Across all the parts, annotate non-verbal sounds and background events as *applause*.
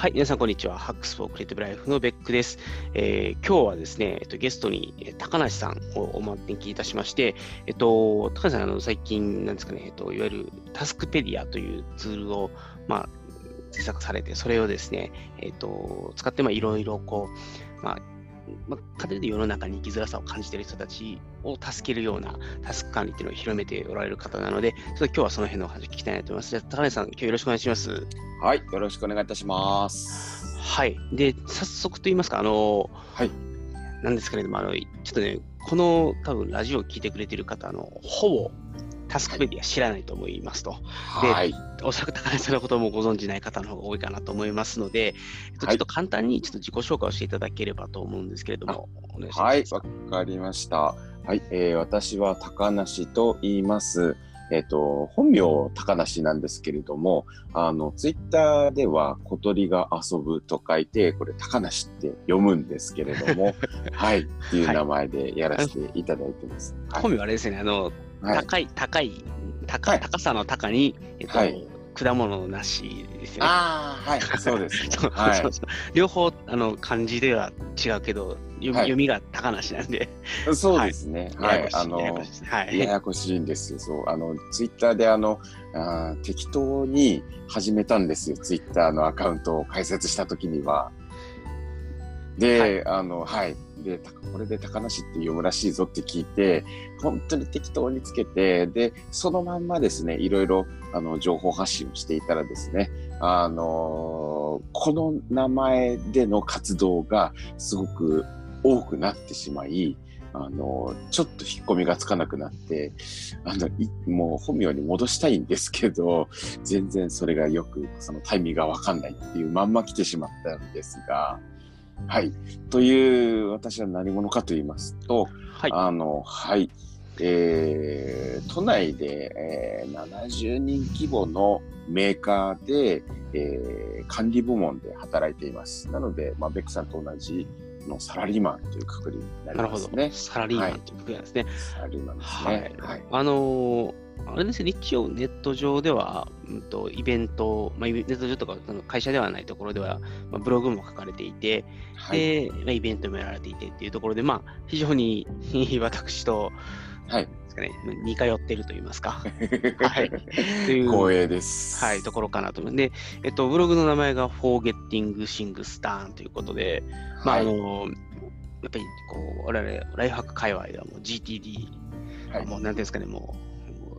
はい、皆さん、こんにちは。ハックスフォークリエイティブライフのベックです。えー、今日はですね、えっと、ゲストに、え高梨さんをお招きいたしまして、えっと、高梨さん、あの最近、なんですかね、えっと、いわゆるタスクペディアというツールを、まあ、制作されて、それをですね、えっと、使って、まあ、いろいろこう、まあ、まあ、家庭で世の中に生きづらさを感じている人たちを助けるようなタスク管理っていうのを広めておられる方なので、ちょっと今日はその辺のお話を聞きたいなと思います。じゃあ、高根さん、今日よろしくお願いします。はい、よろしくお願いいたします。はい。で、早速と言いますか、あの、はい。なんですけれども、あの、ちょっとね、この多分ラジオを聞いてくれてる方、の、ほぼタスクペディア知らないと思いますと。はい、で、おそらく高橋さんのこともご存じない方の方が多いかなと思いますので、ちょっと簡単にちょっと自己紹介をしていただければと思うんですけれども、お願いします。はい、わかりました。はい、えー、私は高梨と言います。えっ、ー、と、本名高梨なんですけれども、あの、ツイッターでは小鳥が遊ぶと書いて、これ高梨って読むんですけれども、*laughs* はい、っていう名前でやらせていただいてます。はい、本名あれですね、あの、高い、高い、高高さの高に、えっと、果物の梨ですよね。ああ、はい、そうです。両方、あの、漢字では違うけど、読み,、読みが高梨なんで。そうですね。はい。あの、ややこしいんですよ。そう。あの、ツイッターで、あの、あ適当に始めたんですよ。ツイッターのアカウントを開設したときには。で、あの、はい。で、これで高梨って読むらしいぞって聞いて、本当に適当につけて、で、そのまんまですね、いろいろ、あの、情報発信をしていたらですね、あのこの名前での活動がすごく多くなってしまい、あの、ちょっと引っ込みがつかなくなって、あの、もう本名に戻したいんですけど、全然それがよく、そのタイミングがわかんないっていうまんま来てしまったんですが、はい。という、私は何者かと言いますと、はい。あの、はい。えー、都内で、えー、70人規模のメーカーで、えー、管理部門で働いています。なので、まあ、ベックさんと同じのサラリーマンというくくりになりますね。なるほど。サラリーマンというくくりなんですね。はい、サラリーマンですね。はい。はい、あのーあれですね、一応ネット上では、うんと、イベント、まあ、ネット上とか会社ではないところでは、まあ、ブログも書かれていて、はい、で、まあ、イベントもやられていてっていうところで、まあ、非常に *laughs* 私と、はい。ですかね、似通っていると言いますか。*laughs* はい。という、光栄です。はい、ところかなと思う。で、えっと、ブログの名前が Forgetting Sing Stan ということで、まあ、あの、やっぱり、こう、我々、ライフハック界隈ではもう GTD、はい、もう、なんていうんですかね、もう、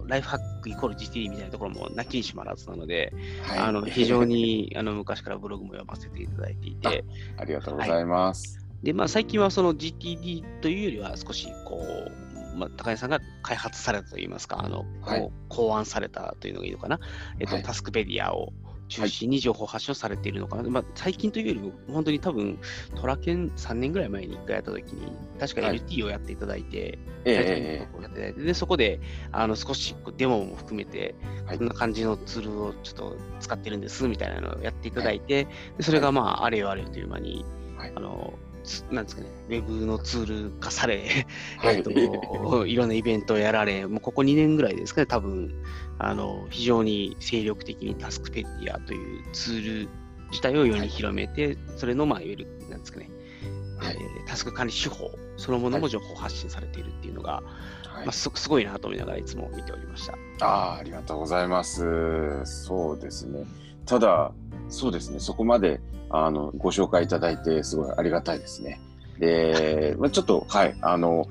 ライフハックイコール GTD みたいなところもなきにしもあらずなので、はい、あの非常に *laughs* あの昔からブログも読ませていただいて。いて。ありがとうございます。はい、で、まあ、最近はその GTD というよりは少しこう、まあ、高井さんが開発されたといいますか、あの、はい、考案されたというのがいいのかな、えっと、タスクペディアを中心に情報発信をされているのかな、はい、まあ、最近というよりも、本当に多分、トラケン3年ぐらい前に1回やったときに、確か LT をやっていただいて、はい、やっていただいて、でそこであの少しデモも含めて、こんな感じのツールをちょっと使ってるんですみたいなのをやっていただいて、でそれがまあ、あれよあれよという間に、あのなんですかね、ウェブのツール化され、はい、*laughs* えっと、いろんなイベントをやられ、もうここ2年ぐらいですかね、多分あの非常に精力的にタスクペディアというツール自体を世に広めて、はい、それの、まあ、いわゆる、なんですかね、はい、えー、タスク管理手法そのものも情報発信されているっていうのが、はい、まあ、すすごいなと思いながらいつも見ておりました。あありがとうございます。そうですね。ただ、そうですね、そこまであのご紹介いただいて、すごいありがたいですね。で、まあ、ちょっと、はい、あの、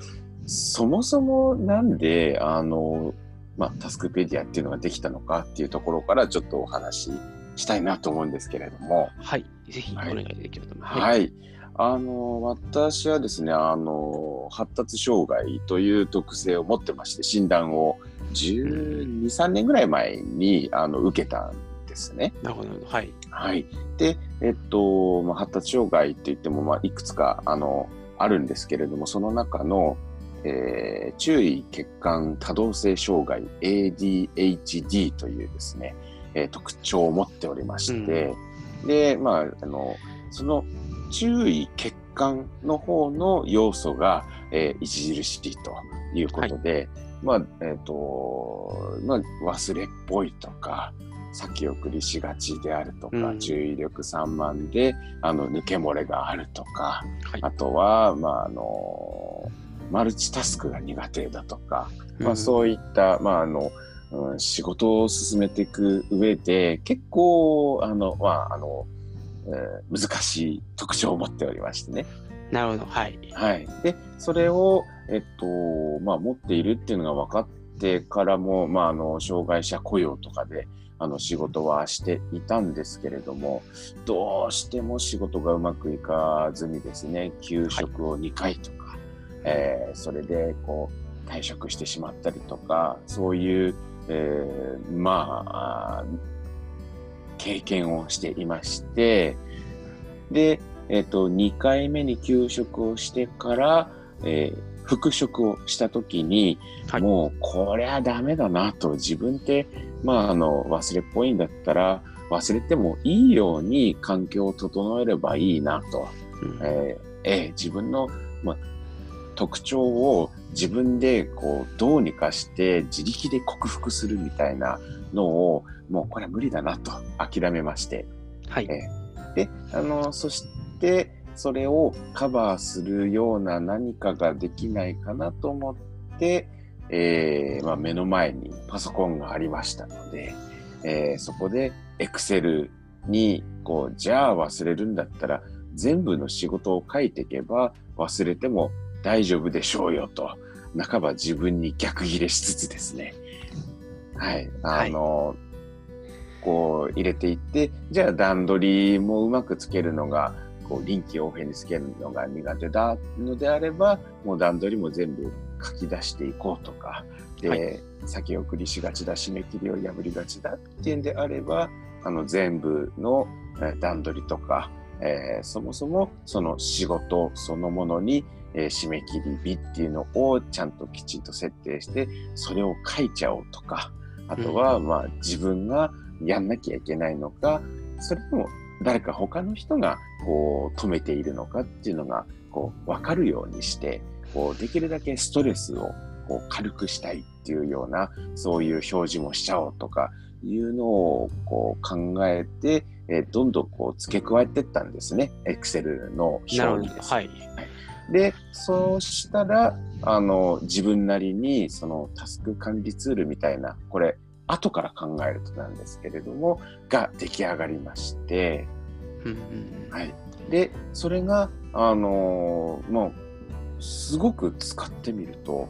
そもそもなんで、あの、まあ、タスクペディアっていうのができたのかっていうところからちょっとお話ししたいなと思うんですけれども。はい、ぜひお願いできると思います。はい、はいあの私はですねあの発達障害という特性を持ってまして診断を1 2 3年ぐらい前にあの受けたんですね。なるほどはい、はい、で、えっとまあ、発達障害っていっても、まあ、いくつかあのあるんですけれどもその中の、えー、注意欠陥多動性障害 ADHD というですね、えー、特徴を持っておりまして、うん、で、まあ、あの、その注意欠陥の方の要素が、えー、著しいということで、はい、まあ、えっ、ー、と、まあ、忘れっぽいとか、先送りしがちであるとか、うん、注意力散漫であの抜け漏れがあるとか、はい、あとは、まあ、あのマルチタスクが苦手だとか、まあ、そういった、まああのうん、仕事を進めていく上で結構あの、まああのえー、難しい特徴を持っておりましてね。なるほど、はい。はい、でそれを、えっとまあ、持っているっていうのが分かってからも、まあ、あの障害者雇用とかであの仕事はしていたんですけれどもどうしても仕事がうまくいかずにですね休職を2回とか、はい、えー、それでこう退職してしまったりとかそういう、えー、まあ経験をしていましてで、えっ、ー、と2回目に休職をしてから、えー復職をした時に、はい、もうこれはダメだなと自分ってまああの忘れっぽいんだったら忘れてもいいように環境を整えればいいなと、うん、えー、えー、自分の、まあ、特徴を自分でこうどうにかして自力で克服するみたいなのをもうこれは無理だなと諦めまして、はい。えー、であのそしてそれをカバーするような何かができないかなと思って、えー、まあ、目の前にパソコンがありましたので、えー、そこで Excel にこうじゃあ忘れるんだったら全部の仕事を書いていけば忘れても大丈夫でしょうよと。半ば自分に逆ギレしつつですね。はい。あの、はい、こう入れていってじゃあ段取りもうまくつけるのがこう臨機応変につけるのが苦手だのであればもう段取りも全部書き出していこうとか。で、はい、先送りしがちだ締め切りを破りがちだっていうんであればあの全部の段取りとか、えー、そもそもその仕事そのものに、えー、締め切り日っていうのをちゃんときちんと設定してそれを書いちゃおうとかあとは、まあ、自分がやんなきゃいけないのかそれとも誰か他の人がこう止めているのかっていうのがこう分かるようにしてこうできるだけストレスをこう軽くしたいっていうようなそういう表示もしちゃおうとかいうのをこう考えて、えー、どんどんこう付け加えていったんですね。Excel の表にです、はい、でそうしたらあの自分なりにそのタスク管理ツールみたいなこれ後から考えるとなんですけれども、が出来上がりまして、はい。で、それが、あのー、もう、すごく使ってみると、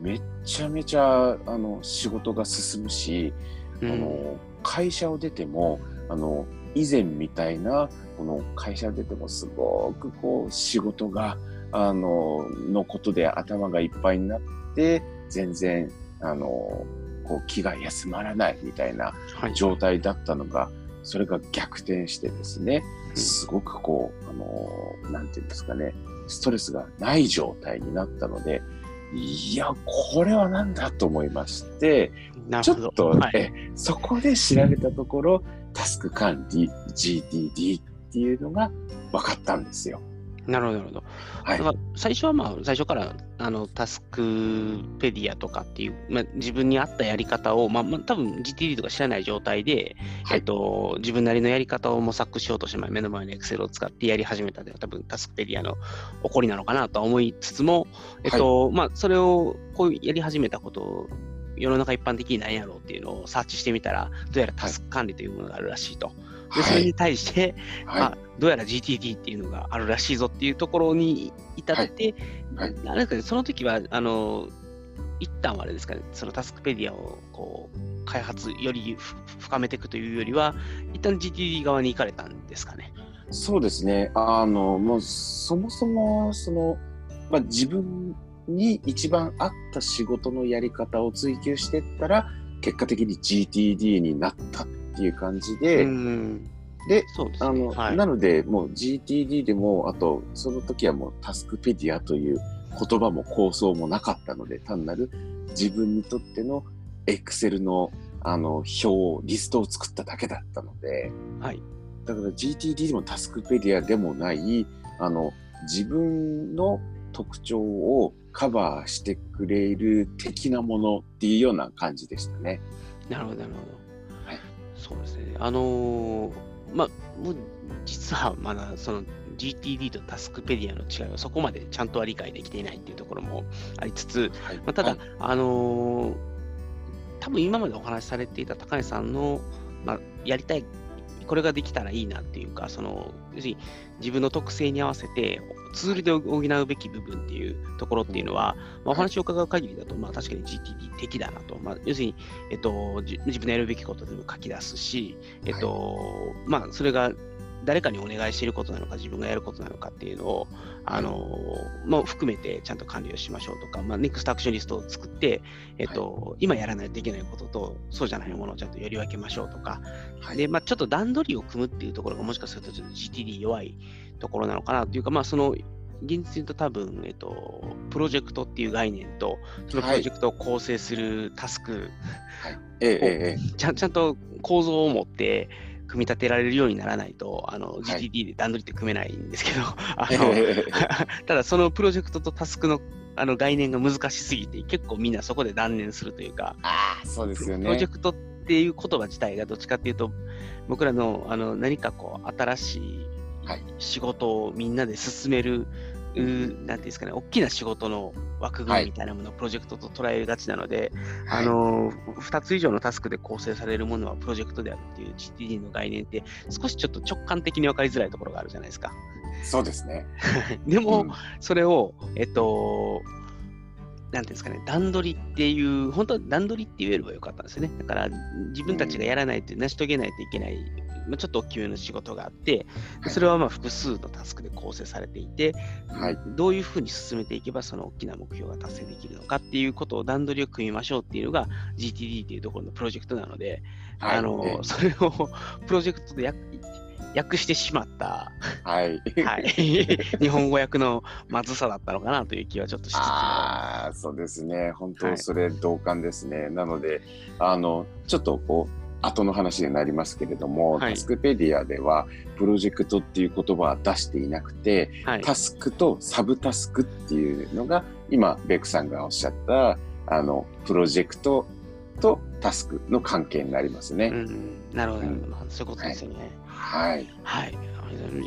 めちゃめちゃ、あの、仕事が進むし、うん、あの、会社を出ても、あの、以前みたいな、この会社を出てもすごくこう、仕事が、あの、のことで頭がいっぱいになって、全然、あの、こう気が休まらないみたいな状態だったのが、はい、それが逆転してですね、すごくこう、あのなんていうんですかね、ストレスがない状態になったので、いや、これは何だと思いまして、ちょっと、はい、そこで調べたところ、タスク管理 GTD っていうのが分かったんですよ。なるほど、なるほど。はい、最初はまあ、最初からあのタスクペディアとかっていう、まあ、自分に合ったやり方を、まあ、まあ、多分 GTD とか知らない状態で、はい、えっと、自分なりのやり方を模索しようとして、目の前の Excel を使ってやり始めたでは、多分タスクペディアの起こりなのかなとは思いつつも、えっと、はい、まあ、それをこうやり始めたことを、世の中一般的に何やろうっていうのをサーチしてみたら、どうやらタスク管理というものがあるらしいと。でそれに対して、はい、まあ、どうやら GTD っていうのがあるらしいぞっていうところに至って、はいはい、なんかその時は、あの、一旦はあれですかね、そのタスクペディアをこう開発より深めていくというよりは、一旦 GTD 側に行かれたんですかね。そうですね。あの、もうそもそも、その、まあ、自分に一番合った仕事のやり方を追求していったら、結果的に GTD になったっていう感じで、で、そうですね、あの、はい、なので、もう GTD でも、あと、その時はもうタスクペディアという言葉も構想もなかったので、単なる自分にとっての Excel のあの表、リストを作っただけだったので、はい。だから GTD でもタスクペディアでもない、あの、自分の特徴をカバーしてくれる的なものっていうような感じでしたね。なるほど、なるほど。そうですね。あのー、まあ、もう実はまだその GTD とタスクペディアの違いはそこまでちゃんとは理解できていないっていうところもありつつ、はい、まあ、ただ、はい、あのー、多分今までお話しされていた高橋さんの、まあ、やりたいこれができたらいいなっていうか、その、要するに自分の特性に合わせて、ツールで補うべき部分っていうところっていうのは、まあ、お話を伺う限りだと、まあ、確かに GTD 的だなと、まあ、要するに、えっと、自分のやるべきことでも書き出すし、えっと、まあ、それが誰かにお願いしていることなのか、自分がやることなのかっていうのを、あのも含めてちゃんと管理をしましょうとか、まあ、ネクストアクションリストを作って、えっと、はい、今やらないといけないことと、そうじゃないものをちゃんとやり分けましょうとか、はい、で、まあ、ちょっと段取りを組むっていうところが、もしかするとちょっと GTD 弱いところなのかなというか、まあ、その、現実に言うと多分、えっと、プロジェクトっていう概念と、そのプロジェクトを構成するタスクを、ちゃんちゃんと構造を持って、組み立てられるようにならないと、あの、GTD で段取りって組めないんですけど、あの、*laughs* ただそのプロジェクトとタスクのあの概念が難しすぎて、結構みんなそこで断念するというか、あそうですよね。プロジェクトっていう言葉自体がどっちかっていうと、僕らのあの何かこう、新しい仕事をみんなで進めるうなんていうんですかね、大きな仕事の枠組みみたいなものをプロジェクトと捉えがちなので、はい、あの2つ以上のタスクで構成されるものはプロジェクトであるっていう GTD の概念って、少しちょっと直感的に分かりづらいところがあるじゃないですか。そうですね。*laughs* でも、うん、それを、えっと、なんていうんですかね、段取りっていう、本当は段取りって言えればよかったんですよね。だから、自分たちがやらないと、成し遂げないといけないまあ、ちょっと大きめの仕事があって、それはまあ複数のタスクで構成されていて、はい、どういうふうに進めていけばその大きな目標が達成できるのかっていうことを段取りを組みましょうっていうのが GTD っていうところのプロジェクトなので、はい、あの、それをプロジェクトで訳してしまった、はい。はい。*laughs* 日本語訳のまずさだったのかなという気はちょっとしつつああ、そうですね。本当、それ同感ですね。はい、なので、あの、ちょっとこう、後の話になりますけれども、はい、タスクペディアではプロジェクトっていう言葉は出していなくて、はい、タスクとサブタスクっていうのが今ベックさんがおっしゃったあのプロジェクトとタスクの関係になりますね。うん、なるほど、うん、そういうことですよね。はい。はい。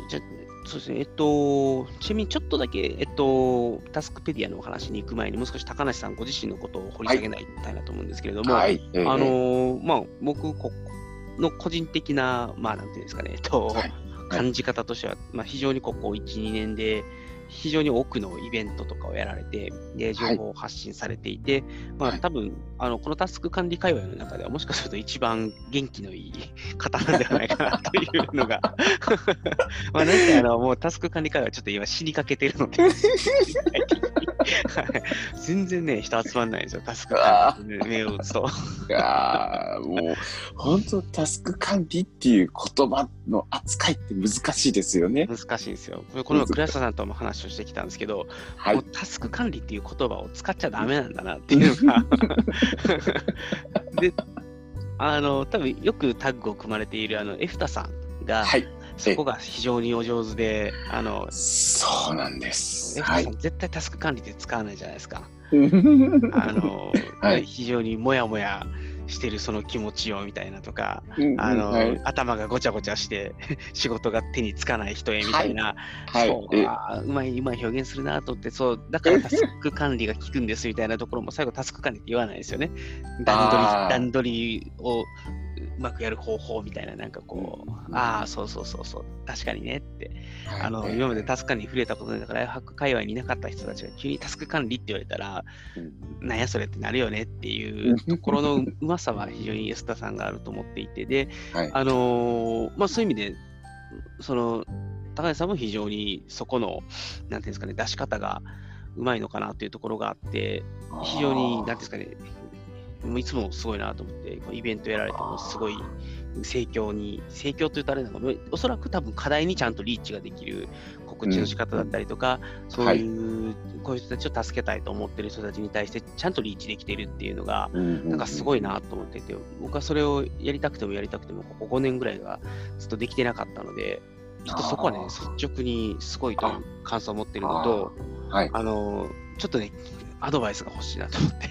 じゃそうですね、えっと、ちなみにちょっとだけ、えっと、タスクペディアのお話に行く前に、もう少し高梨さんご自身のことを掘り下げないたいなと思うんですけれども、はい、あのまあ、僕この個人的な、まあ、なんていうんですかね、えっと、はい、感じ方としては、まあ、非常にここ1、2年で、非常に多くのイベントとかをやられて、で情報を発信されていて、はい、まあ、多分あのこのタスク管理界隈の中では、もしかすると一番元気のいい *laughs* 方なんではないかなというのが *laughs* まあ、なんかあのもうタスク管理界隈はちょっと今死にかけてるので *laughs* 全然ね、人集まんないんですよ、タスク管理目を打つと。いやもう、本当、タスク管理っていう言葉の扱いって難しいですよね。難しいですよ。この倉下さんとも話をしてきたんですけど、はい、もうタスク管理っていう言葉を使っちゃだめなんだなっていうのが *laughs* で、あの、多分よくタッグを組まれているあのエフタさんが、はい、そこが非常にお上手で、あの、そうなんです。はい、絶対タスク管理で使わないじゃないですか。*laughs* あの、はい、非常にもやもやしてるその気持ちをみたいなとか、うんあの、はい、頭がごちゃごちゃして *laughs* 仕事が手につかない人へみたいな、はい、そうあうまいうまい表現するなと思ってそうだからタスク管理が効くんですみたいなところも最後タスク管理って言わないですよね。段取り段取りをうまくやる方法みたいな、なんかこう、うん、ああ、そうそうそうそう、確かにねって、はい、あの、今までタスク管理に触れたことないから、ライフハック界隈にいなかった人たちが急にタスク管理って言われたら、うん、なんやそれってなるよねっていうところの *laughs* うまさは非常に安田さんがあると思っていて、で、はい、あのー、まあそういう意味で、その、高橋さんも非常にそこの、なんていうんですかね、出し方がうまいのかなというところがあって、非常に、なんていうんですかね、もういつもすごいなと思って、イベントやられてもすごい盛況に、盛況というとあれなのか、おそらく多分課題にちゃんとリーチができる告知の仕方だったりとか、うん、そういう、はい、こういう人たちを助けたいと思ってる人たちに対してちゃんとリーチできてるっていうのが、なんかすごいなと思っていて、僕はそれをやりたくてもやりたくても、ここ5年ぐらいがずっとできてなかったので、ちょっとそこはね、率直にすごいと感想を持ってるのと、はい、あの、ちょっとね、アドバイスが欲しいなと思って。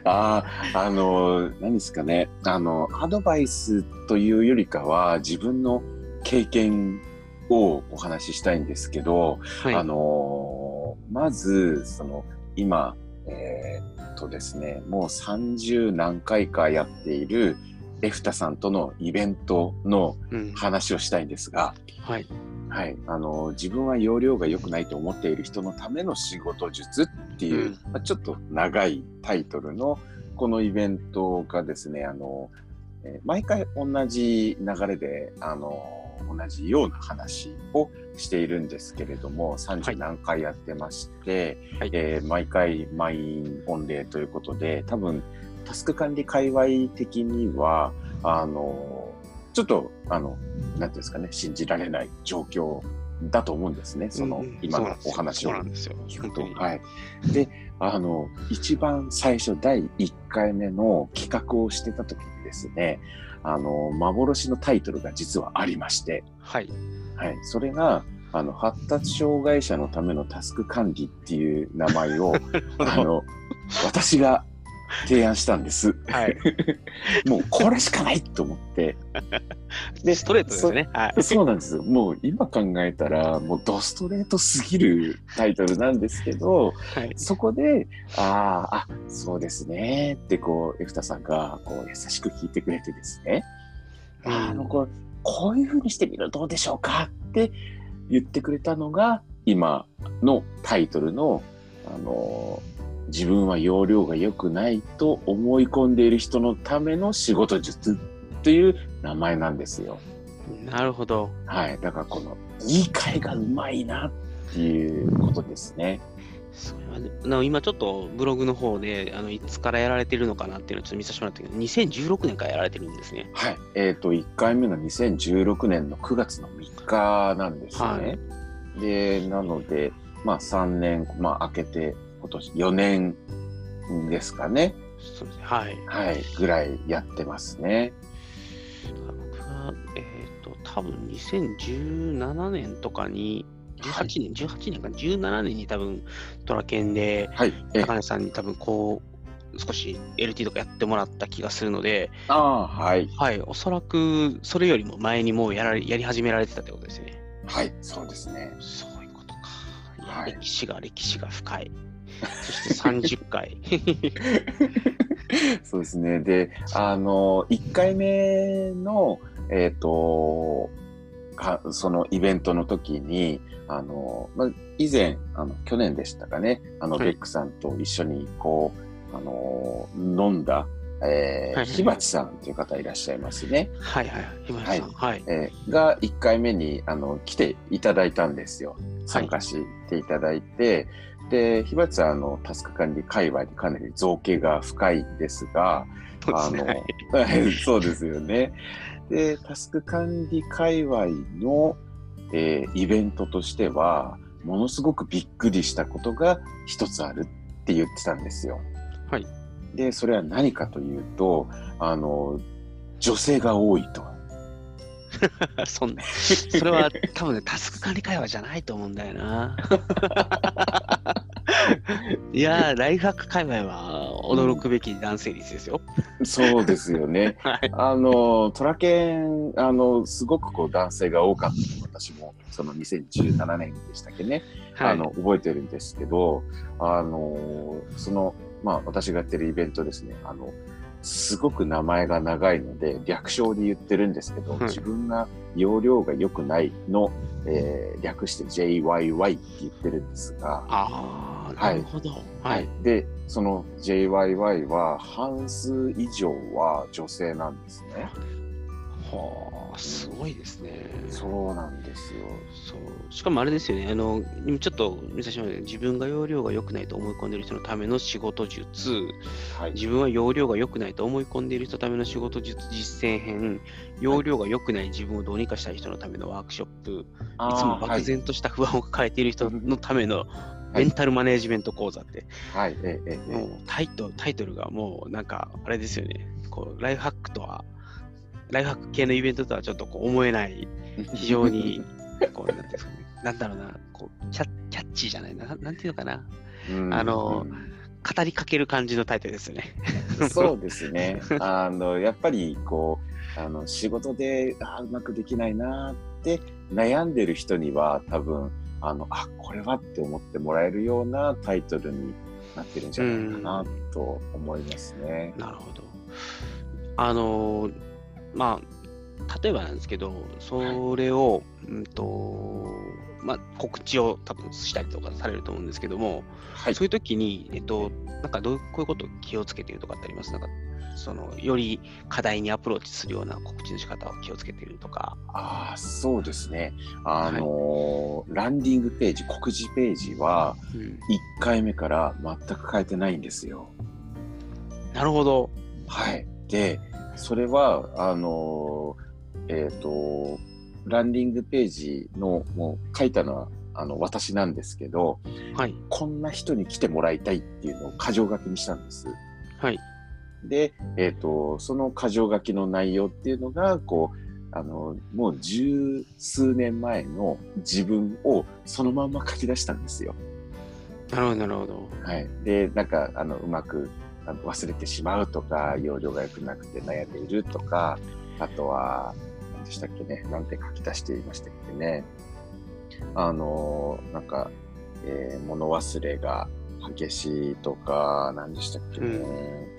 *laughs* ああ、あの、何ですかね。あの、アドバイスというよりかは、自分の経験をお話ししたいんですけど、はい、あの、まず、その、今、えー、っとですね、もう30何回かやっているエフタさんとのイベントの話をしたいんですが、うん、はい。はい、あの自分は容量が良くないと思っている人のための仕事術っていう、うん、まあ、ちょっと長いタイトルのこのイベントがですねあの、えー、毎回同じ流れであの同じような話をしているんですけれども30何回やってまして、はい、えー、毎回満員御礼ということで多分タスク管理界隈的にはあのちょっと、あの、なんていうんですかね、信じられない状況だと思うんですね、その、今のお話を聞くと。はい。で、あの、一番最初、第1回目の企画をしてた時にですね、あの、幻のタイトルが実はありまして、はい。はい。それが、あの、発達障害者のためのタスク管理っていう名前を、*laughs* あの、私が提案したんです。はい。*laughs* もうこれしかないと思って。*laughs* で、ストレートですね。はい。そうなんです。もう今考えたら、もうドストレートすぎるタイトルなんですけど、はい、そこで、ああ、あ、そうですねってこう、エフタさんがこう優しく聞いてくれてですね、うん、あの、こう、こういうふうにしてみるとどうでしょうかって言ってくれたのが、今のタイトルの、あの自分は容量が良くないと思い込んでいる人のための仕事術という名前なんですよ。なるほど。はい。だからこの言い換えがうまいなっていうことですね。それは今ちょっとブログの方であのいつからやられてるのかなっていうのをちょっと見させてもらったけど、2016年からやられてるんですね。はい。えっ、ー、と、1回目が2016年の9月の3日なんですね。はい、で、なので、まあ3年、まあ開けて今年4年ですかね。そうですね。はい。はい。ぐらいやってますね。僕は、えっ、ー、と、多分2017年とかに、18年、はい、18年か17年に多分トラケンで、はい、高根さんに多分こう、少し LT とかやってもらった気がするので、ああ、はい。はい、おそらくそれよりも前にもうやらやり始められてたってことですね。はい、そうですね。そういうことか。はい、歴史が歴史が深い。そして30回。*laughs* そうですね。で、あの、1回目の、えっ、ー、と、かそのイベントの時に、あの、まあ、以前、あの、去年でしたかね、あの、ベックさんと一緒に、こう、あの、飲んだ、えー、はいひばちさんという方いらっしゃいますね。はいはい。ひばちさん。はい。えー、が1回目に、あの、来ていただいたんですよ。参加していただいて、はいで、火鉢はあのタスク管理界隈にかなり造形が深いですが、あの、*laughs* そうですよね。で、タスク管理界隈の、えー、イベントとしては、ものすごくびっくりしたことが一つあるって言ってたんですよ。はい。で、それは何かというと、あの、女性が多いと。*laughs* そんな、それは多分ね、タスク管理会話じゃないと思うんだよな。*laughs* いやー、ライフハック界隈は驚くべき男性率ですよ。そうですよね。*laughs* はい、あの、トラケン、あの、すごくこう男性が多かった私も、その2017年でしたっけね、はい、あの、覚えてるんですけど、あの、その、まあ、私がやってるイベントですね、あの、すごく名前が長いので略称で言ってるんですけど、自分が容量が良くないの、えー、略して JYY って言ってるんですが、ああ、なるほど、はい。はい。で、その JYY は半数以上は女性なんですね。はあ、すごいですね。そうなんですよ。そう。しかもあれですよね、あのちょっと見させてもらう自分が容量が良くないと思い込んでいる人のための仕事術、はい、自分は容量が良くないと思い込んでいる人のための仕事術実践編、容量が良くない自分をどうにかしたい人のためのワークショップ、いつも漠然とした不安を抱えている人のためのメンタルマネジメント講座って、はい、ええ。もうタイトタイトルがもうなんかあれですよね、こうライフハックとはライフハック系のイベントとはちょっとこう思えない、非常に、こう、なんですかね、なんだろうな、こうキャキャッチーじゃないな、なんていうのかな。あの、語りかける感じのタイトルですよね。そうですね。あの、やっぱりこう、あの仕事であうまくできないなって悩んでる人には多分あのあこれはって思ってもらえるようなタイトルになってるんじゃないかなと思いますね。なるほど。あのまあ例えばなんですけどそれを、はい、うんとまあ、告知を多分したりとかされると思うんですけども、はい、そういう時に、えっと、なんかどうこういうことを気をつけているとかってあります？なんかそのより課題にアプローチするような告知の仕方を気をつけているとか。ああ、そうですね。あのーはい、ランディングページ、告示ページは、1回目から全く変えてないんですよ。うん、なるほど。はい。で、それは、あのー、えっ、ー、と、ランディングページの、もう書いたのは、あの私なんですけど、はい、こんな人に来てもらいたいっていうのを箇条書きにしたんです。はい、で、えっ、ー、と、その箇条書きの内容っていうのが、こう、あの、もう十数年前の自分をそのまんま書き出したんですよ。なるほど、なるほど。はい。で、なんか、あの、うまくあの忘れてしまうとか、容量が良くなくて悩んでいるとか、あとは、何でしたっけね、なんて書き出していましたっけね。あの、なんか、えー、物忘れが激しいとか、何でしたっけね。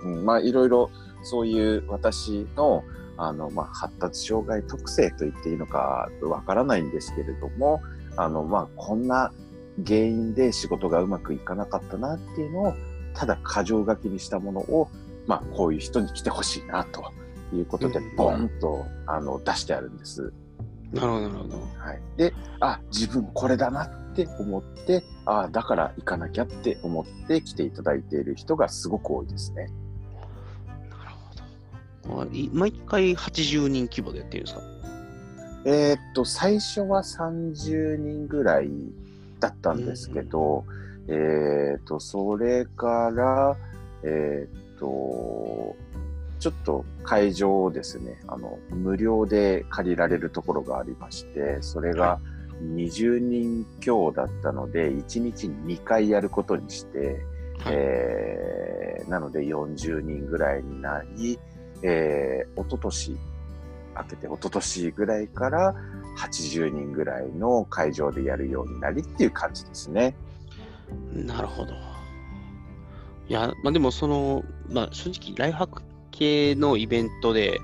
うん、うん、まあ、いろいろそういう私の、あの、まあ、発達障害特性と言っていいのかわからないんですけれども、あの、まあ、こんな原因で仕事がうまくいかなかったなっていうのを、ただ箇条書きにしたものを、まあ、こういう人に来てほしいなということで、ボンと、あの出してあるんです。なるほど、なるほど。はい。で、あ、自分これだなって思って、ああ、だから行かなきゃって思って来ていただいている人がすごく多いですね。なるほど。毎回80人規模でやってるんですか？えー、っと、最初は30人ぐらいだったんですけど、うん、えー、っと、それから、えー、っと、ちょっと会場をですね、あの、無料で借りられるところがありまして、それが、20人強だったので、1日に2回やることにして、はい、えー、なので40人ぐらいになり、えー、一昨年明けて一昨年ぐらいから80人ぐらいの会場でやるようになりっていう感じですね。なるほど。いや、まあでもその、まあ正直ライフハック系のイベントで、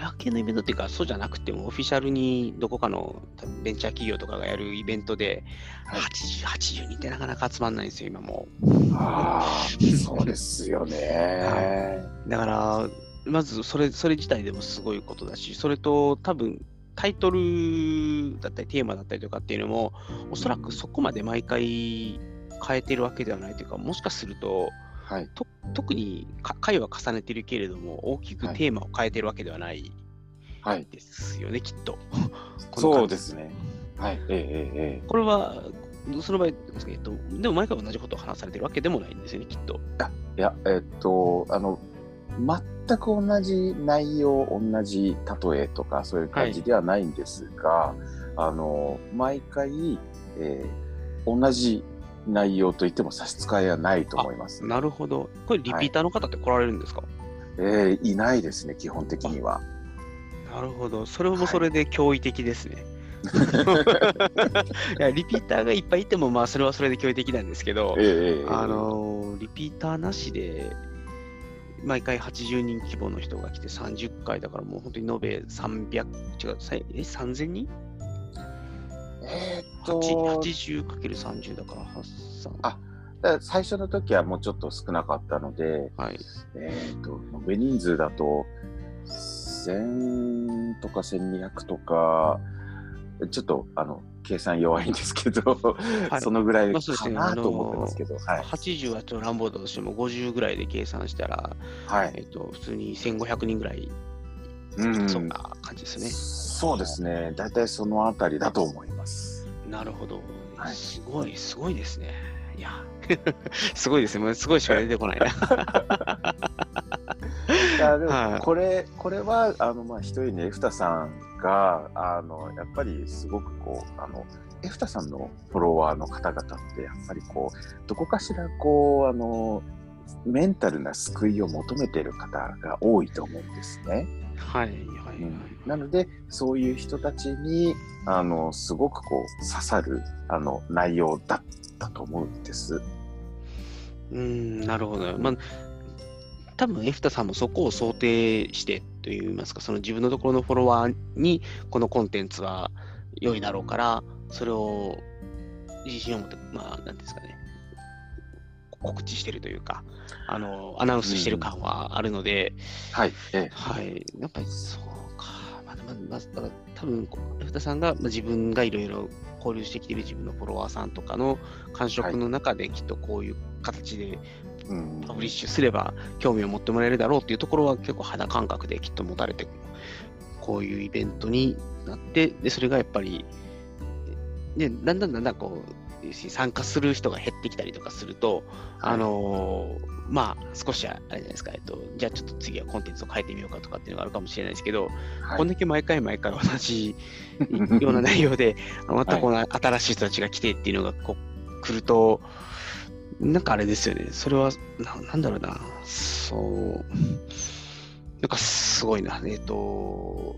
ラ系のイベントっていうか、そうじゃなくても、オフィシャルにどこかのベンチャー企業とかがやるイベントで、80, 80人ってなかなか集まんないんですよ、今もああ、そうですよね。だから、まずそれそれ自体でもすごいことだし、それと多分、タイトルだったりテーマだったりとかっていうのも、おそらくそこまで毎回変えてるわけではないというか、もしかすると、はい、と特に回は重ねてるけれども、大きくテーマを変えてるわけではないですよね、はい、きっと。*laughs* そうですね。はい。ええええ。これは、その場合ですけど、でも毎回同じことを話されてるわけでもないんですよね、きっと。いや、えっと、あの、全く同じ内容、同じ例えとか、そういう感じではないんですが、はい、あの、毎回、えー、同じ内容といっても差し支えはないと思います。なるほど。これリピーターの方って来られるんですか、はい、えー、いないですね、基本的には。なるほど。それもそれで驚異的ですね。*laughs* いやリピーターがいっぱいいても、まあ、それはそれで驚異的なんですけど、えー、あのリピーターなしで、毎回80人規模の人が来て30回だからもう本当に延べ300、違う、え、3000人？えー、っと。80×30 だから8 3あだ最初の時はもうちょっと少なかったので、はい、えー、っと、延べ人数だと、1000とか1200とか、ちょっとあの計算弱いんですけど、はい、そのぐらいかなと思ってますけど、まあね、はい、80はちょっと乱暴だとしても、50ぐらいで計算したら、はい。えっと、普通に1500人ぐらい、うん、そんな感じですね。そうですね、大体そのあたりだと思います。なるほど、はい、すごい、すごいですね。いや、*laughs* すごいですね、すごいしか出てこないな。*laughs* いやでもこれ、はい、これはあのまあ一人にエフタさんがあのやっぱりすごくこうあのエフタさんのフォロワーの方々ってやっぱりこうどこかしらこうあのメンタルな救いを求めている方が多いと思うんですね。はいはい、はい、うん、なのでそういう人たちにあのすごくこう刺さるあの内容だったと思うんです。うんなるほど。まあ多分エフタさんもそこを想定してといいますか、その自分のところのフォロワーにこのコンテンツは良いだろうから、それを自信を持って、まあ、なんですかね、告知してるというか、あの、アナウンスしてる感はあるので、うん、はい、ええ、はい、やっぱりそうか、まあ、まあ、まあ、だから多分、エフタさんが、まあ、自分がいろいろ交流してきてる自分のフォロワーさんとかの感触の中で、きっとこういう形でパブリッシュすれば興味を持ってもらえるだろうっていうところは結構肌感覚できっと持たれてこういうイベントになってでそれがやっぱりでだんだんだんだんこう参加する人が減ってきたりとかすると、はい、あのー、まあ少しあれじゃないですか、えっと、じゃあちょっと次はコンテンツを変えてみようかとかっていうのがあるかもしれないですけど、はい、こんだけ毎回毎回同じような内容で、*laughs* またこの新しい人たちが来てっていうのがこう来ると、なんかあれですよね。それは、ななんだろうな。そう。なんかすごいな。えっ、ー、と、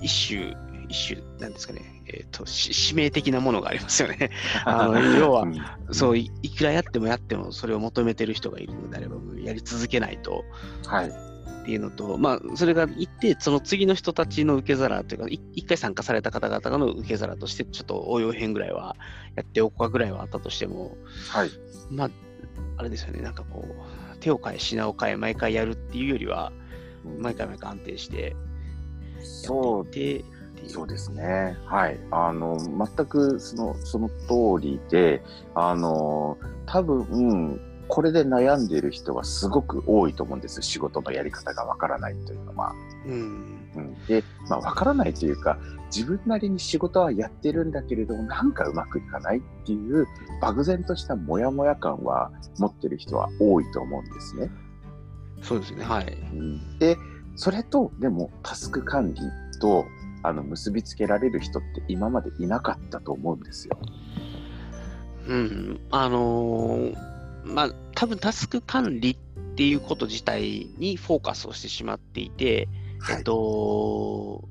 一種、一種、なんですかね。えっ、ー、と、使命的なものがありますよね。*laughs* あの要は、そうい、いくらやってもやっても、それを求めてる人がいるのであれば、やり続けないと。はい。っていうのと、まあ、それがいって、その次の人たちの受け皿というか、一回参加された方々の受け皿として、ちょっと応用編ぐらいはやっておくかぐらいはあったとしても、はい。まあ、あれですよね、なんかこう、手を変え、品を変え、毎回やるっていうよりは、毎回毎回安定してやっていて、そうですね。はい。あの、全くその、その通りで、あの、多分、これで悩んでいる人はすごく多いと思うんです。仕事のやり方がわからないというのは。うん。うん、で、まあ、わからないというか、自分なりに仕事はやってるんだけれども、なんかうまくいかないっていう、漠然としたモヤモヤ感は持ってる人は多いと思うんですね。そうですね。はい。うん、で、それと、でも、タスク管理と、あの、結びつけられる人って今までいなかったと思うんですよ。うん。あのーまあ、多分タスク管理っていうこと自体にフォーカスをしてしまっていて、はい、えっと、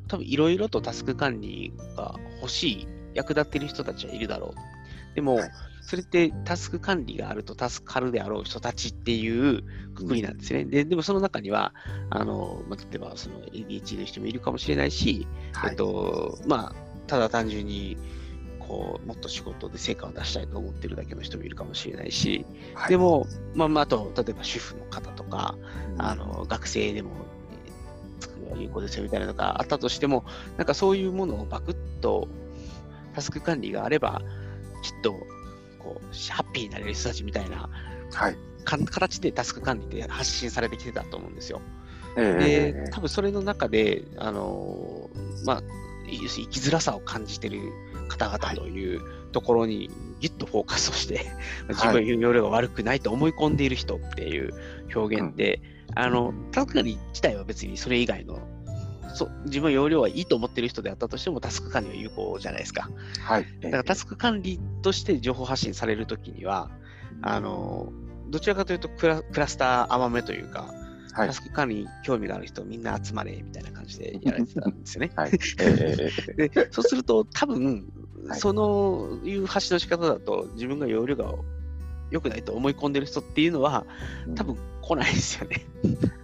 多分いろいろとタスク管理が欲しい、役立ってる人たちはいるだろう。でも、はい、それってタスク管理があると助かるであろう人たちっていうくくりなんですね。うん、ででもその中には、あのまあ、例えばその ADHD の人もいるかもしれないし、はい、えっと、まあ、ただ単純にこうもっと仕事で成果を出したいと思ってるだけの人もいるかもしれないし、はい、でも、まあ、まあ、あと、例えば主婦の方とか、うん、あの学生でも、有効ですよみたいなのがあったとしても、なんかそういうものをバクッとタスク管理があれば、きっとこうハッピーになれる人たちみたいな、はい、形でタスク管理で発信されてきてたと思うんですよ。えー、で、多分それの中で、あのまあ、生きづらさを感じてる方々とい。うところにぎゅっとフォーカスをして、自分の容量が悪くないと思い込んでいる人っていう表現で、うん、あの、タスク管理自体は別にそれ以外のそ自分の容量はいいと思ってる人であったとしても、タスク管理は有効じゃないですか。はい。だからタスク管理として情報発信されるときには、あの、どちらかというとクラクラスター甘めというか、はい、タスク管理に興味がある人みんな集まれみたいな感じでやられてたんですよね。はいえー、でそうすると多分、そのいう発信の仕方だと自分が容量が良くないと思い込んでる人っていうのは多分来ないですよね。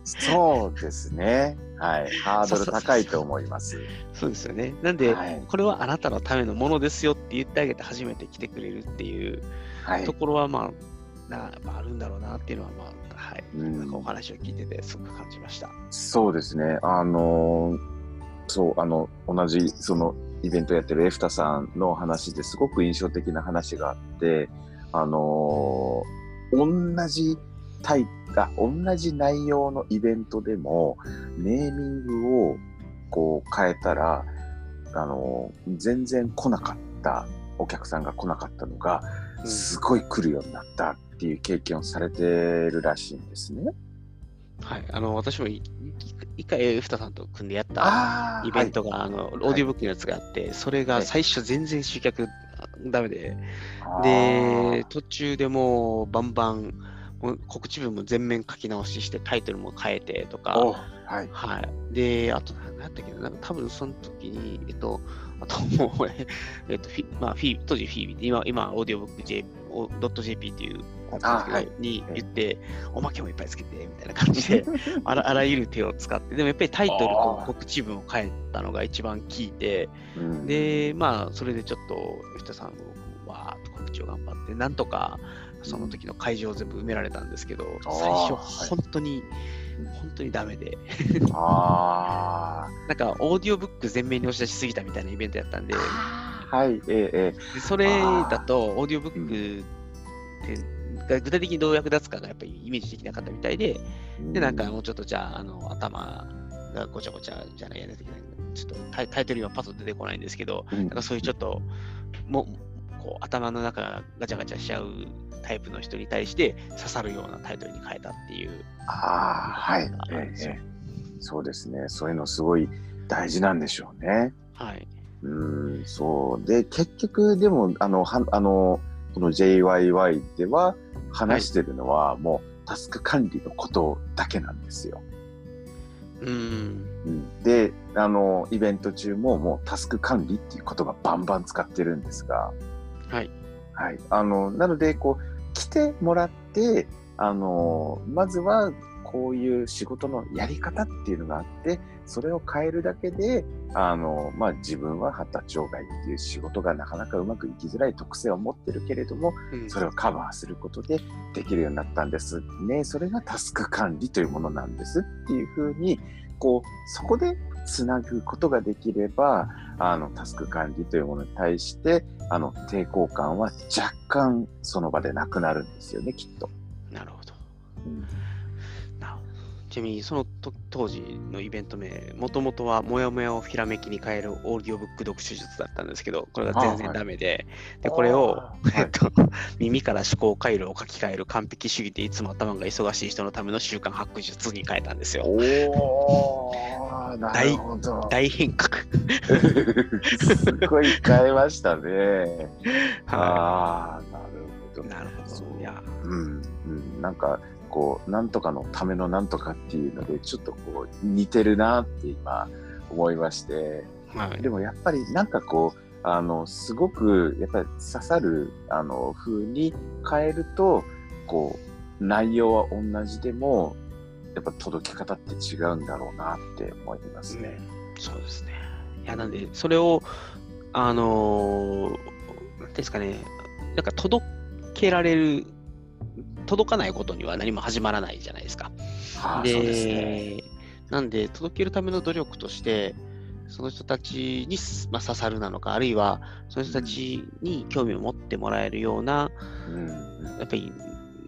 そうですね。はい。ハードル高いと思います。そうですよね。なんで、はい、これはあなたのためのものですよって言ってあげて初めて来てくれるっていうところは、まあ、なあるんだろうなっていうのは、まあ、はい、なんかお話を聞いててすごく感じました。そうですね。あのそうあの同じそのイベントやってるエフタさんの話ですごく印象的な話があって、あの同じタイが同じ内容のイベントでもネーミングをこう変えたら、あの全然来なかったお客さんが来なかったのが、すごい来るようになったっていう経験をされてるらしいんですね。はい、あの私も一回、ふたさんと組んでやったイベントが、はい、あのオーディオブックのやつがあって、それが最初全然集客ダメで、で、途中でもうバンバン、告知文も全面書き直しして、タイトルも変えてとか、はい。はい。で、あと、何やったっけな、多分その時に、えっと、あともう、*laughs* えっと、フィまあ、フィ当時フィービーで、今、今、オーディオブック .jp っていうコンテンツ、はい、に言って、おまけもいっぱいつけて、みたいな感じで *laughs* あら、あらゆる手を使って、でもやっぱりタイトルと告知文を変えたのが一番効いて、で、まあ、それでちょっと、吉田さんわーっと告知を頑張って、なんとか、その時の会場を全部埋められたんですけど、最初、本当に、はい。本当にダメで。あ *laughs* なんか、オーディオブック全面に押し出しすぎたみたいなイベントやったんで、はい、ええ、それだと、オーディオブックって、具体的にどう役立つかがやっぱりイメージできなかったみたいで、で、なんかもうちょっとじゃあ、あの頭がごちゃごちゃじゃないやなきゃいけない。ちょっとタイタイトルにはパッと出てこないんですけど、なんかそういうちょっと、もこう頭の中がガチャガチャしちゃうタイプの人に対して刺さるようなタイトルに変えたっていう。ああ、はい、えー、そうですね。そういうのすごい大事なんでしょうね。はい。うん、そう。で、結局、でも、あの、はあの、この JYY では話してるのは、もうタスク管理のことだけなんですよ。うん、で、あの、イベント中ももうタスク管理っていう言葉バンバン使ってるんですが、はい。はい。あの、なので、こう、来てもらって、あの、まずはこういう仕事のやり方っていうのがあって、それを変えるだけで、あの、まあ、自分は発達障害っていう仕事がなかなかうまくいきづらい特性を持ってるけれども、うん、それをカバーすることでできるようになったんですね。それがタスク管理というものなんですっていうふうに、こう、そこでつなぐことができれば、あの、タスク管理というものに対して、あの、抵抗感は若干その場でなくなるんですよね、きっと。なるほど。うんちなみにその当時のイベント名、もともとはもやもやをひらめきに変えるオーディオブック読書術だったんですけど、これが全然ダメで、はい、でこれを、えっと、*laughs* 耳から思考回路を書き換える完璧主義でいつも頭が忙しい人のための習慣白術に変えたんですよ。おなるほど大変革すごい変えましたね。*laughs* ああ、なるほど。なるほど。いや、うん、うん、なんか、こう、なんとかのためのなんとかっていうので、ちょっとこう、似てるなって今思いまして、はい、でもやっぱりなんかこう、あの、すごく、やっぱり刺さる、あの、風に変えると、こう、内容は同じでも、やっぱ届き方って違うんだろうなって思いますね。うん、そうですね。いや、なんで、それを、あのー、ですかね、なんか届けられる届かないことには何も始まらないじゃないですか。はあ、でね、なんで、届けるための努力として、その人たちに、まあ、刺さるなのか、あるいはその人たちに興味を持ってもらえるような、うん、やっぱり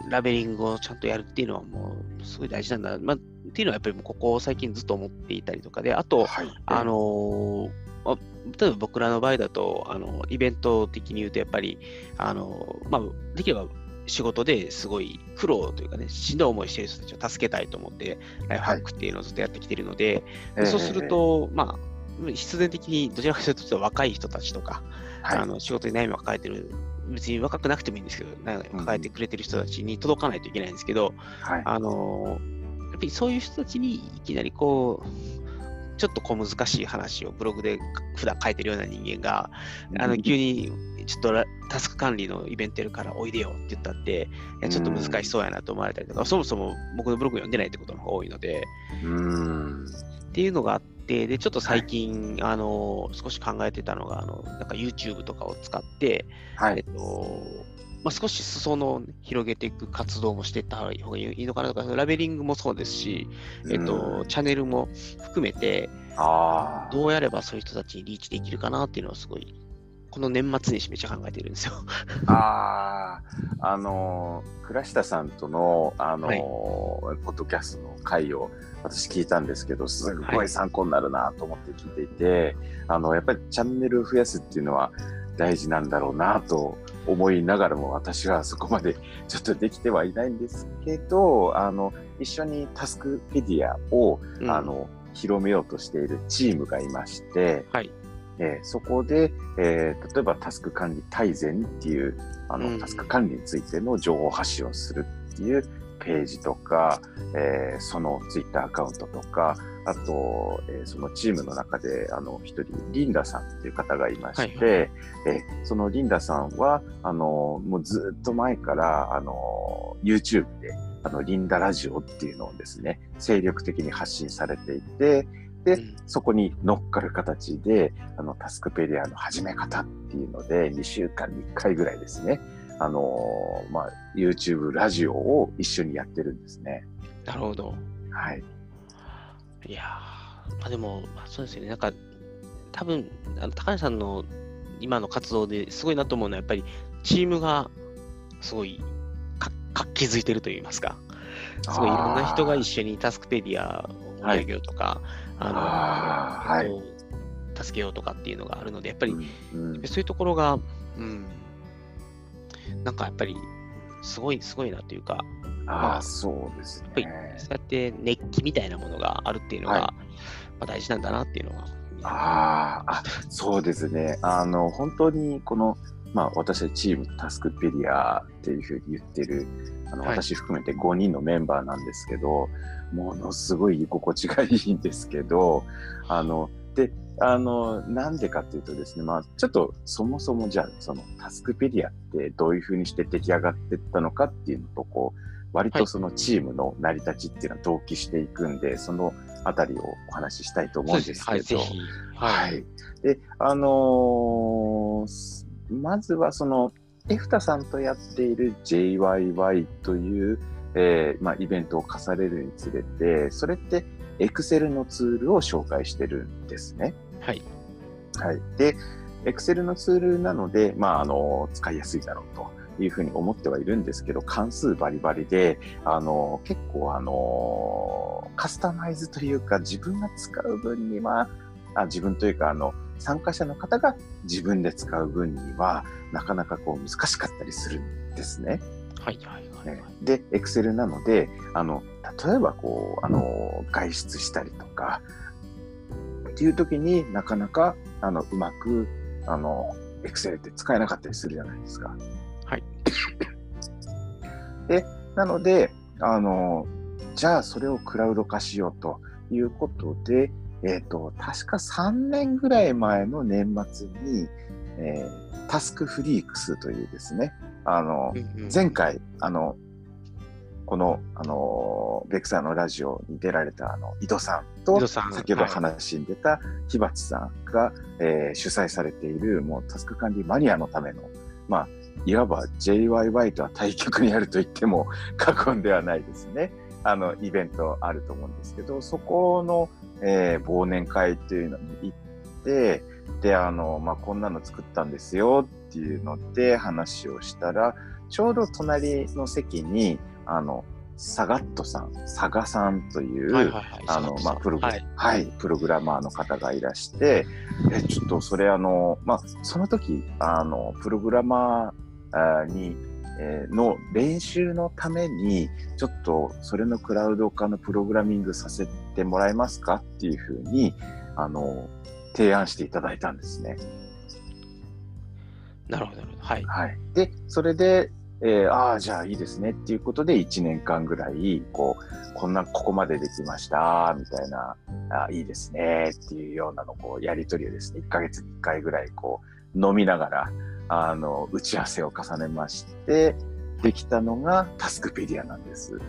ラベリングをちゃんとやるっていうのはもうすごい大事なんだ。まあ、っていうのはやっぱりここ最近ずっと思っていたりとかで、あと、はい、あのー、例えば僕らの場合だと、あのイベント的に言うと、やっぱり、あのまあ、できれば仕事ですごい苦労というかね、しんどい思いしている人たちを助けたいと思って、ライフハックっていうのをずっとやってきているので、はい、そうすると、えー、まあ、必然的にどちらかというと若い人たちとか、はい、あの仕事に悩みを抱えている、別に若くなくてもいいんですけど、抱えてくれてる人たちに届かないといけないんですけど、はい、あのやっぱりそういう人たちにいきなりこう、ちょっと小難しい話をブログで普段書いてるような人間が、あの急にちょっとタスク管理のイベントやるからおいでよって言ったって、いやちょっと難しそうやなと思われたりとか、そもそも僕のブログ読んでないってことの方が多いので、っていうのがあって、で、ちょっと最近、はい、あの、少し考えてたのが、あの、なんか YouTube とかを使って、はい、えっと、まあ、少し裾野を広げていく活動もしていった方がいいのかなとか、ラベリングもそうですし、えっと、チャンネルも含めて、どうやればそういう人たちにリーチできるかなっていうのはすごいこの年末年始めっちゃ考えてるんですよ。ああ、あの、倉下さんとの、あの、はい、ポッドキャストの回を私聞いたんですけど、すごい参考になるなと思って聞いていて、はい、あの、やっぱりチャンネル増やすっていうのは大事なんだろうなと思いながらも私はそこまでちょっとできてはいないんですけど、あの、一緒にタスクペディアを、うん、あの、広めようとしているチームがいまして、はいえー、そこで、えー、例えばタスク管理大全っていうあの、うん、タスク管理についての情報発信をするっていうページとか、えー、そのツイッターアカウントとか、あと、えー、そのチームの中で、あの、一人、リンダさんっていう方がいまして、はいはい、えー、そのリンダさんは、あの、もうずっと前から、あの、YouTube で、あの、リンダラジオっていうのをですね、精力的に発信されていて、で、うん、そこに乗っかる形で、あの、タスクペディアの始め方っていうので、2週間に1回ぐらいですね、あのー、まあ、YouTube ラジオを一緒にやってるんですね。なるほど。はい。いやまあでも、まあ、そうですよね。なんか、多分、あの高橋さんの今の活動ですごいなと思うのは、やっぱりチームがすごい活気づいてるといいますか、すごいいろんな人が一緒にタスクペディアを盛り上げようとか、はい、あの、はい、助けようとかっていうのがあるので、やっぱり、うんうん、そういうところが、うん、なんかやっぱり、すごい、すごいなというか、ああ、そうですね。やっぱり、そうやって熱気みたいなものがあるっていうのが、はい、まあ、大事なんだなっていうのは。ああ、そうですね。あの、本当にこの、まあ、私はチームタスクペディアっていうふうに言ってる、あの、はい、私含めて5人のメンバーなんですけど、ものすごい居心地がいいんですけど、あの、で、あの、なんでかっていうとですね、まあ、ちょっとそもそもじゃあ、そのタスクペディアってどういうふうにして出来上がっていったのかっていうのと、こう、割とそのチームの成り立ちっていうのは同期していくんで、はい、そのあたりをお話ししたいと思うんですけど、はい、はい、で、あのー、まずはその、エフタさんとやっている JYY という、えーまあ、イベントを課されるにつれて、それってエクセルのツールを紹介してるんですね。はい。はい。で、エクセルのツールなので、まあ、あの、使いやすいだろうというふうに思ってはいるんですけど、関数バリバリで、あの、結構あの、カスタマイズというか、自分が使う分には、あ自分というか、あの、参加者の方が自分で使う分には、なかなかこう難しかったりするんですね。はいはいはい、はい、で、エクセルなので、あの、例えばこう、あの、外出したりとか、っていう時になかなか、あの、うまく、あの、エクセルって使えなかったりするじゃないですか。はい。で、なので、あの、じゃあそれをクラウド化しようということで、えっ、ー、と、確か3年ぐらい前の年末に、えー、タスクフリークスというですね、あの、前回、あの、この、あの、ベクサーのラジオに出られた、あの、井戸さんと、先ほど話に出た、ひばちさんが、えー、主催されている、もうタスク管理マニアのための、まあ、いわば JYY とは対極にあると言っても過言ではないですね。あの、イベントあると思うんですけど、そこの、えー、忘年会っていうのに行って、で、あの、まあ、こんなの作ったんですよっていうので話をしたら、ちょうど隣の席に、あの、サガットさん、サガさんという、あの、まあ、プログ、はい、はい、プログラマーの方がいらして、え、ちょっとそれあの、まあ、その時、あの、プログラマーに、えー、の練習のために、ちょっとそれのクラウド化のプログラミングさせてもらえますかっていうふうに、あの、提案していただいたんですね。なるほど、はい。はい。で、それで、えー、ああ、じゃあいいですねっていうことで1年間ぐらい、こう、こんな、ここまでできました、みたいな、あいいですねっていうようなの、こう、やりとりをですね、1ヶ月に1回ぐらい、こう、飲みながら、あの、打ち合わせを重ねまして、できたのがタスクペディアなんです。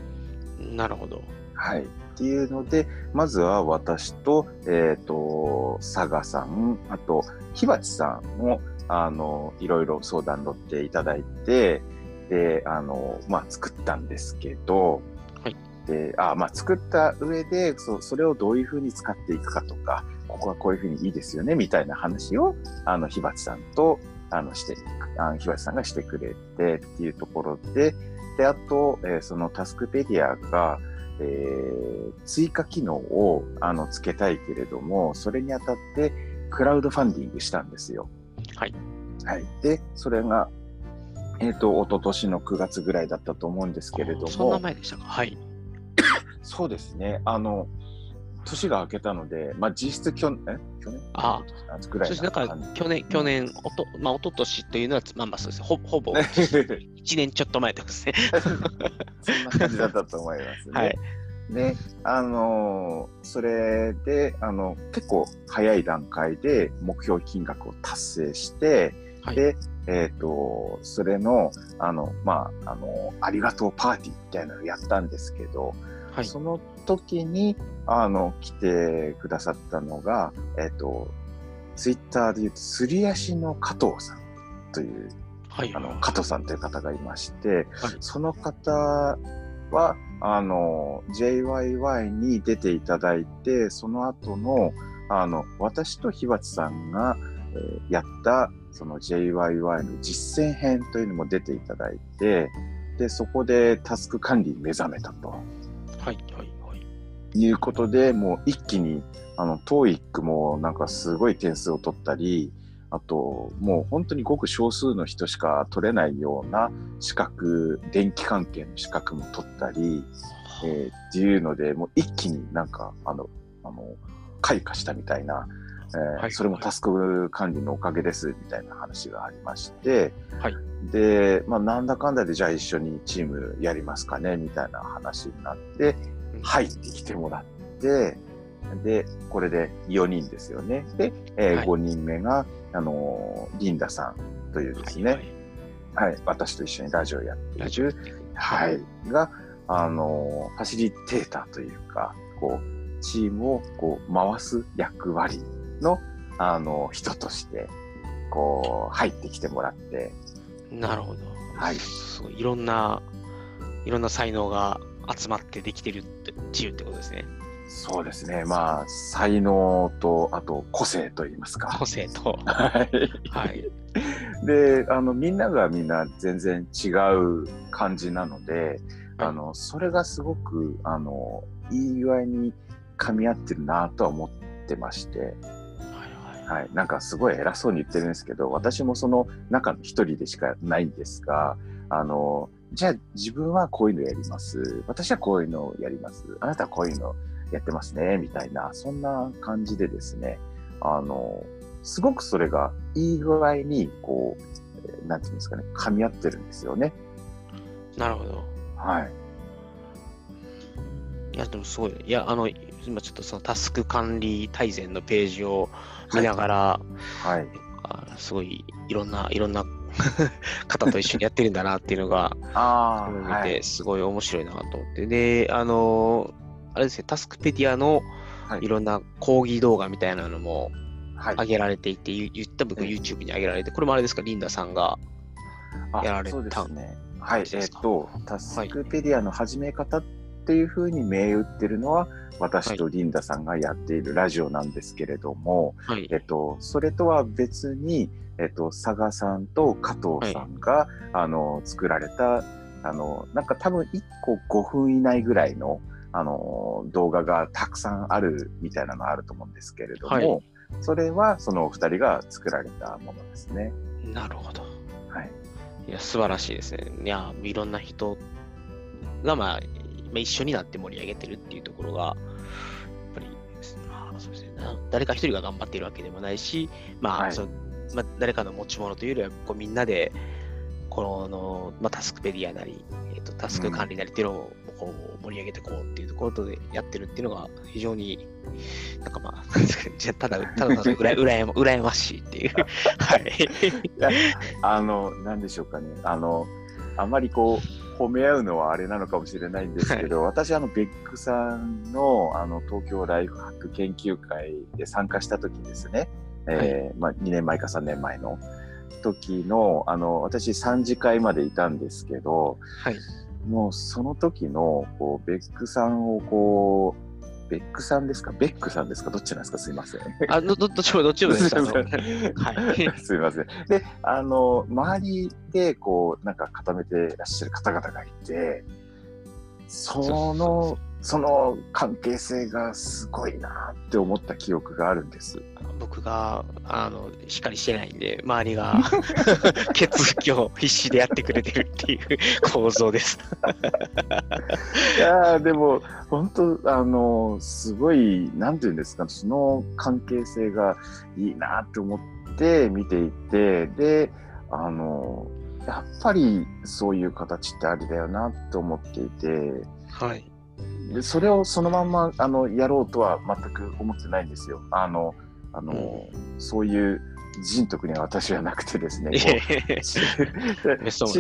なるほど。はい。っていうので、まずは私と、えっ、ー、と、佐賀さん、あと、ひばちさんも、あの、いろいろ相談乗っていただいて、で、あの、まあ、作ったんですけど、はい。で、あまあ、作った上で、そそれをどういうふうに使っていくかとか、ここはこういうふうにいいですよね、みたいな話を、あの、ひばちさんと、あの、して、あのひばちさんがしてくれてっていうところで、で、あと、えー、そのタスクペディアが、えー、追加機能をあのつけたいけれども、それにあたってクラウドファンディングしたんですよ。はい。はい。で、それが、えっ、ー、と、一昨年の9月ぐらいだったと思うんですけれども。そんな前でしたかはい。そうですね。あの、年が明けたので、まあ、実質去年、え？去年ああぐらいそうです。だから去年、去年、おと、まあ、一昨年というのは、まあまあそうです。ほほぼ、*laughs* 1年ちょっと前ですね。*laughs* そんな感じだったと思いますね。はい。で、あのーそれで、あの、結構早い段階で目標金額を達成して、はいで、えっ、と、それの、あの、まあ、あの、ありがとうパーティーみたいなのをやったんですけど、はい。その時に、あの、来てくださったのが、えっ、と、ツイッターで言うと、すり足の加藤さんという、はい。あの、加藤さんという方がいまして、はいその方は、あの、JYY に出ていただいて、その後の、あの、私とひばつさんが、えーやった、その JYY の実践編というのも出ていただいて、で、そこでタスク管理に目覚めたと。はい。はい。はい。いうことで、もう一気に、あの、TOEIC もなんかすごい点数を取ったり、あと、もう本当にごく少数の人しか取れないような資格、電気関係の資格も取ったり、えーっていうので、もう一気になんか、あの、あの、開花したみたいな、えーはいそれもタスク管理のおかげですみたいな話がありまして、はいで、まあ、なんだかんだでじゃあ一緒にチームやりますかねみたいな話になって、うん入ってきてもらって、で、これで4人ですよね。で、えーはい5人目が、あのーリンダさんというですね、はい。はい、私と一緒にラジオやっていラジオる、はい、が、あのーファシリテーターというか、こう、チームをこう回す役割の、あのー人として、こう、入ってきてもらって、なるほど。はいすごい。いろんな、いろんな才能が集まってできてるってチームってことですね。そうですね、まあ、才能と、あと個性といいますか個。性と。*laughs* はい。はい。で、あの、みんながみんな全然違う感じなので、はいあの、それがすごく、あの、いい具合に噛み合ってるなとは思ってまして、はいはい。はい。なんかすごい偉そうに言ってるんですけど、私もその中の一人でしかないんですが、あの、じゃあ自分はこういうのやります。私はこういうのをやります。あなたはこういうのやってますね。みたいな、そんな感じでですね、あの、すごくそれがいい具合に、こう、えーなんていうんですかね、噛み合ってるんですよね。なるほど。はい。いや、でもすごい。いや、あの、今ちょっとそのタスク管理大全のページを見ながら、はい。あすごいいろんな、いろんな *laughs* 方と一緒にやってるんだなっていうのが、見はいて、。すごい面白いなと思って。で、あの、あれですね、タスクペディアのはいいろんな講義動画みたいなのもはい上。げられていて、ゆ言った僕ええ YouTube に上げられて、これもあれですか、リンダさんが。あやられたそうですね。はい。えですか？っと、タスクペディアの始め方っていうふうに銘打ってるのは、私とリンダさんがやっているラジオなんですけれども、はいえ。っと、それとは別に、えっと、佐賀さんと加藤さんが、あの、作られた、あの、なんか多分1個5分以内ぐらいの、あの、動画がたくさんあるみたいなのあると思うんですけれども、はいそれはそのお二人が作られたものですね。なるほど。はい。いや、素晴らしいですね。いや、いろんな人が、まあ、まあ一緒になって盛り上げてるっていうところが、やっぱり、まあ、そうですね。な誰か一人が頑張っているわけでもないし、まあ、はいそのまあ、誰かの持ち物というよりは、こうみんなで、この、まあ、タスクペディアなり、えっとタスク管理なりっていうのをこう盛り上げていこうっていうところでやってるっていうのが非常に、なんかまあ、*laughs* じゃただ、ただただうらうらやま羨ましいっていう。*laughs* はい。あの、なんでしょうかね。あの、あまりこう、褒め合うのはあれなのかもしれないんですけど、私、あの、ベックさんの、あの、東京ライフハック研究会で参加した時ですね。えーまあ、2年前か3年前の時の、あの、私3次会までいたんですけど、はい。もうその時の、こう、ベックさんをこう、ベックさんですか？ベックさんですか？どっちなんですか？すいません。あ、ど、どどっちも、どっちもです。あ *laughs* のすいませんはい。*laughs* すみません。で、あの、周りで、こう、なんか固めてらっしゃる方々がいて、その、その関係性がすごいなって思った記憶があるんです。僕があのしっかりしてないんで、周りが *laughs* 血気を必死でやってくれてるっていう構造です。いやでも本当あのすごいなんていうんですかその関係性がいいなって思って見ていてであのやっぱりそういう形ってありだよなと思っていて、はい、でそれをそのままあのやろうとは全く思ってないんですよ。あのあの、うん、そういう人徳には私はなくてですね、チー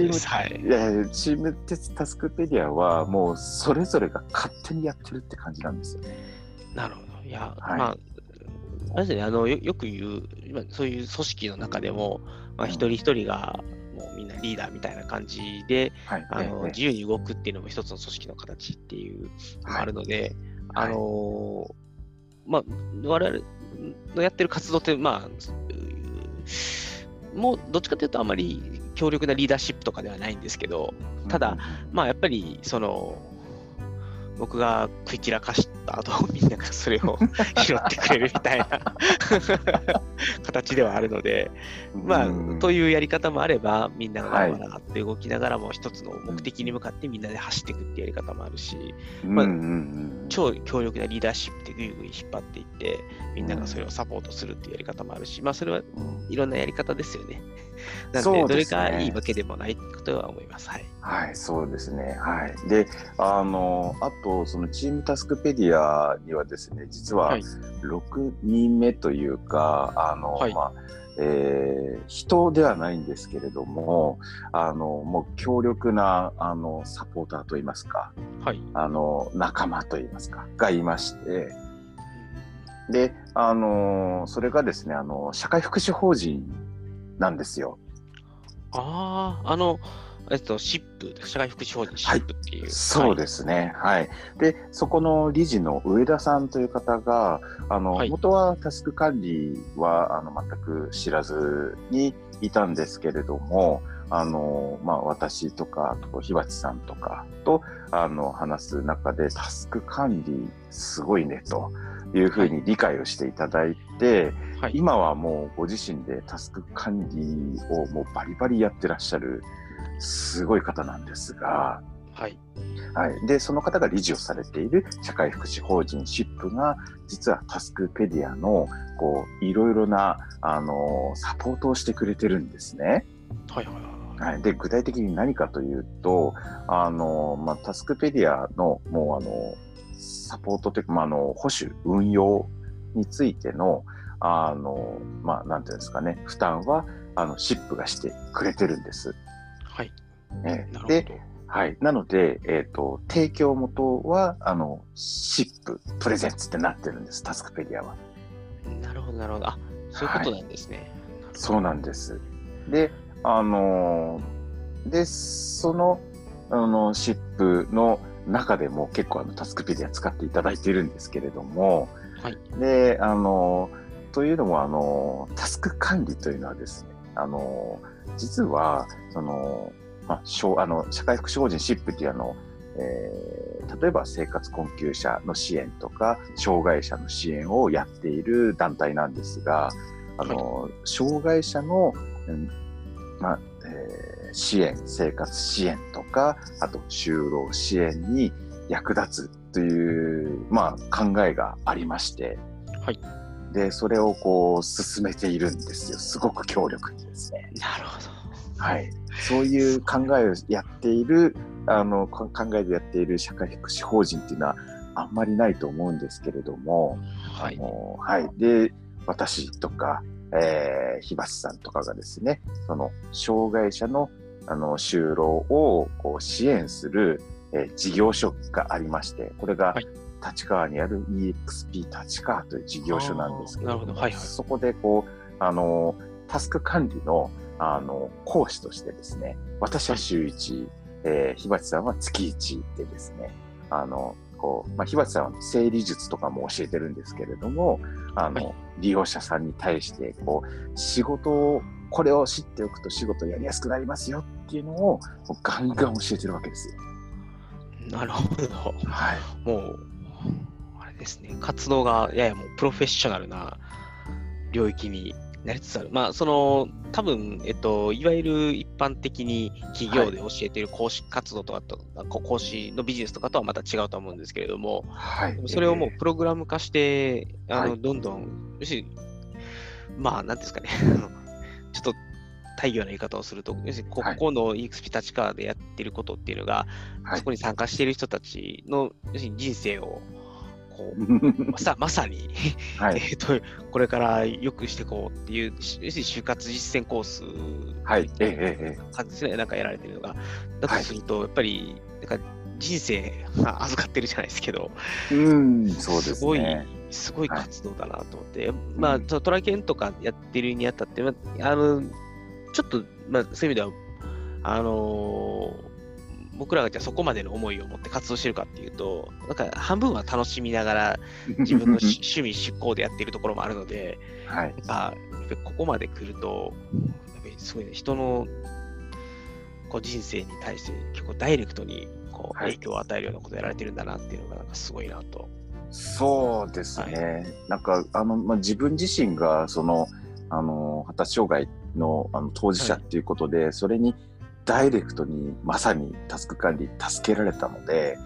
ム、はい、いやチームタスクペディアはもうそれぞれが勝手にやってるって感じなんですよ。ね。なるほど。いや、はい、まあ、あれですね、あのよよく言う、そういう組織の中でも、まあ、一人一人が、もうみんなリーダーみたいな感じで、はい、あの、自由に動くっていうのも一つの組織の形っていうのもあるので、あのまあ、我々のやってる活動って、まあ、もうどっちかというとあまり強力なリーダーシップとかではないんですけど、ただ、まあやっぱりその僕が食い散らかした後、*laughs* みんながそれを *laughs* 拾ってくれるみたいな *laughs* 形ではあるので、まあ、というやり方もあれば、みんながわらって動きながらも一つの目的に向かってみんなで走っていくっていうやり方もあるし、まあ、超強力なリーダーシップでぐいぐい引っ張っていって、みんながそれをサポートするっていうやり方もあるし、まあ、それはいろんなやり方ですよね。なので、どれかいいわけでもないとは思います。はい。はい、そうですね。はい。で、あの、あと、そのチームタスクペディアにはですね、実は6人目というか、はい、あの、はい、まあ、えー、人ではないんですけれども、あの、もう強力な、あの、サポーターといいますか、はい。あの、仲間といいますか、がいまして、で、あの、それがですね、あの、社会福祉法人なんですよ。ああ、あの、えっと、シップ、社会福祉法人シップっていう。はい、そうですね、はい。で、そこの理事の上田さんという方が、あの、はい、元はタスク管理はあの全く知らずにいたんですけれども、あの、まあ、私とか、あと、ひばちさんとかと、あの、話す中で、タスク管理すごいね、というふうに理解をしていただいて、はい、今はもうご自身でタスク管理をもうバリバリやってらっしゃる、すごい方なんですが、はい。はい。で、その方が理事をされている社会福祉法人シップが、実はタスクペディアの、こう、いろいろな、あの、サポートをしてくれてるんですね。はいはいはい。はい、で具体的に何かというと、あのまあ、タスクペディアのもうあのサポートというか、まあ、あの保守、運用についての、あのまあ、なんていうんですかね、負担はあのシップがしてくれてるんです。はい。えー、で、はい。なので、えっ、ー、と、提供元は、あの、シッププレゼンツってなってるんです、タスクペディアは。なるほど、なるほど。あ、そういうことなんですね。はい、そうなんです。で、あので、その、あの、シップの中でも結構あのタスクペディア使っていただいているんですけれども、はい、で、あの、というのも、あの、タスク管理というのはですね、あの、実は、その、まあ、あの社会福祉法人シップっていうあの、えー、例えば生活困窮者の支援とか、障害者の支援をやっている団体なんですが、あの、はい、障害者の、うんまあえー、支援、生活支援とか、あと就労支援に役立つという、まあ、考えがありまして、はい。で、それをこう進めているんですよ。すごく強力にですね。なるほど。はい。そういう考えをやっている、あの、考えでやっている社会福祉法人っていうのはあんまりないと思うんですけれども、はい。はい。で、私とか、えー、ひばしさんとかがですね、その、障害者の、あの、就労をこう支援する、えー、事業所がありまして、これが、立川にある EXP 立川という事業所なんですけど、どはいはい、そこでこう、あの、タスク管理の、あの、講師としてですね、私は週1、えー、ひばちさんは月1でですね、あの、こう、まあ、ひばちさんは整理術とかも教えてるんですけれども、あの、はい、利用者さんに対して、こう、仕事を、これを知っておくと仕事やりやすくなりますよっていうのを、ガンガン教えてるわけですよ。なるほど。はい。もう、ですね、活動がややもうプロフェッショナルな領域になりつつある。まあ、その、多分、えっと、いわゆる一般的に企業で教えている講師活動とかと、はい、講師のビジネスとかとはまた違うと思うんですけれども、はい、それをもうプログラム化して、あの、どんどん、要するに、まあ、なんですかね、*laughs* ちょっと大義な言い方をすると、要するにここの EXP 立川でやってることっていうのが、はい、そこに参加している人たちの要するに人生をこう *laughs* まさまさにはい、*laughs* えーと、これからよくしていこうっていう、就活実践コース、はい、ええええ、なんかやられてるのが、だとすると、やっぱり、なんか人生預かってるじゃないですけど、うん、そうです、ね、すごい、すごい活動だなと思って、はい、まあ、トラケンとかやってるにあたって、まあ、あのちょっと、まあ、そういう意味では、あのー、僕らがじゃあそこまでの思いを持って活動してるかっていうと、なんか半分は楽しみながら *laughs* 自分の趣味、執行でやっているところもあるので、はい、やっぱここまで来ると、すごい、ね、人のこう人生に対して結構ダイレクトにこう影響を与えるようなことをやられてるんだなっていうのがなんかすごいなと。そうですね。はい、なんかあの、まあ、自分自身がそのあの発達障害のあの当事者っていうことで、はい、それにダイレクトにまさにタスク管理助けられたので、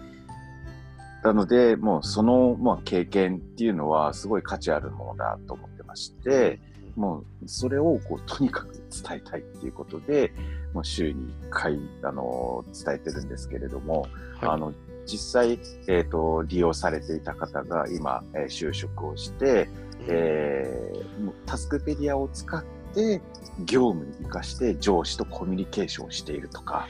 なので、もうその、まあ、経験っていうのはすごい価値あるものだと思ってまして、もうそれをこうとにかく伝えたいっていうことで、もう週に1回、あの、伝えてるんですけれども、はい、あの、実際、えっ、ー、と、利用されていた方が今、えー、就職をして、えー、タスクペディアを使って、業務に生かして上司とコミュニケーションしているとか、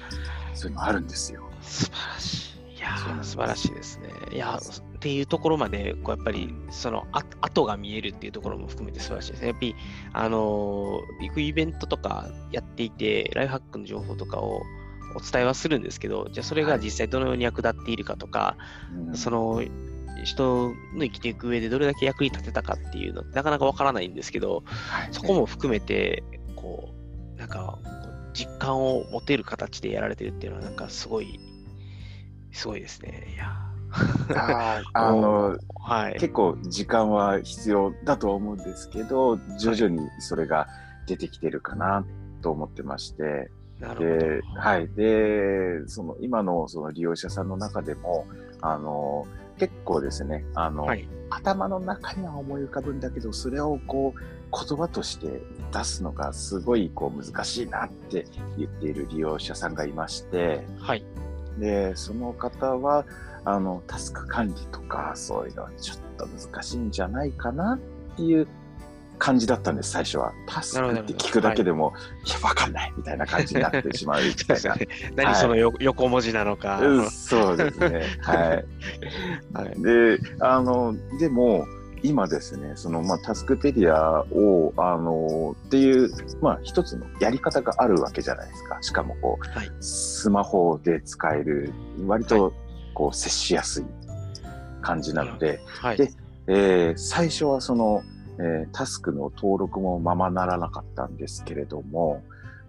そういうのあるんですよ。素晴らしい。いや素晴らしいですね。いやっていうところまで、こうやっぱり、そのあ、後が見えるっていうところも含めて素晴らしいですね。やっぱり、あのー、行くイベントとかやっていて、ライフハックの情報とかをお伝えはするんですけど、じゃあそれが実際どのように役立っているかとか、はい、その、人の生きていく上でどれだけ役に立てたかっていうのってなかなかわからないんですけど、はい、そこも含めて、こう、なんか、実感を持てる形でやられてるっていうのは、なんかすごい、すごいですね。いや。あ *laughs* あの、はい、結構時間は必要だとは思うんですけど、徐々にそれが出てきてるかなと思ってまして、で、はい。で、その今のその利用者さんの中でも、あの、結構ですね、あの、はい、頭の中には思い浮かぶんだけど、それをこう、言葉として出すのがすごいこう難しいなって言っている利用者さんがいまして、はい。で、その方は、あの、タスク管理とか、そういうのはちょっと難しいんじゃないかなっていう感じだったんです、最初は。タスクって聞くだけでも、い、や、わかんないみたいな感じになってしまうみたいな。*laughs* 何その、横文字なのか。そうですね。はい。*laughs* はい、で、あの、でも、今ですね、その、まあ、タスクペディアを、あの、っていう、まあ、一つのやり方があるわけじゃないですか。しかも、こう、はい、スマホで使える、割と、こう、接しやすい感じなので、はい、で、えー、最初はその、えー、タスクの登録もままならなかったんですけれども、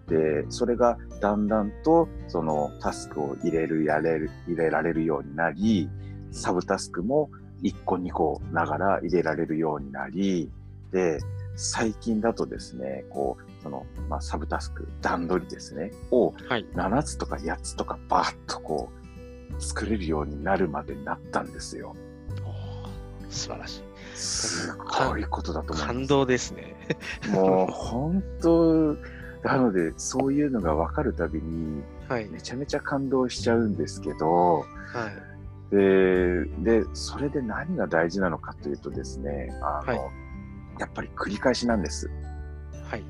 で、それがだんだんと、そのタスクを入れる、やれる、入れられるようになり、サブタスクも1個2個ながら入れられるようになり、で、最近だとですね、こう、その、まあ、サブタスク、段取りですね、を、7つとか8つとかバーッとこう、作れるようになるまでになったんですよ。素晴らしい。すごいことだと思う。感動ですね。もう本当、なので、そういうのが分かるたびに、めちゃめちゃ感動しちゃうんですけど、はい、でで、それで何が大事なのかというとですね、あの、はい、やっぱり繰り返しなんです。はい。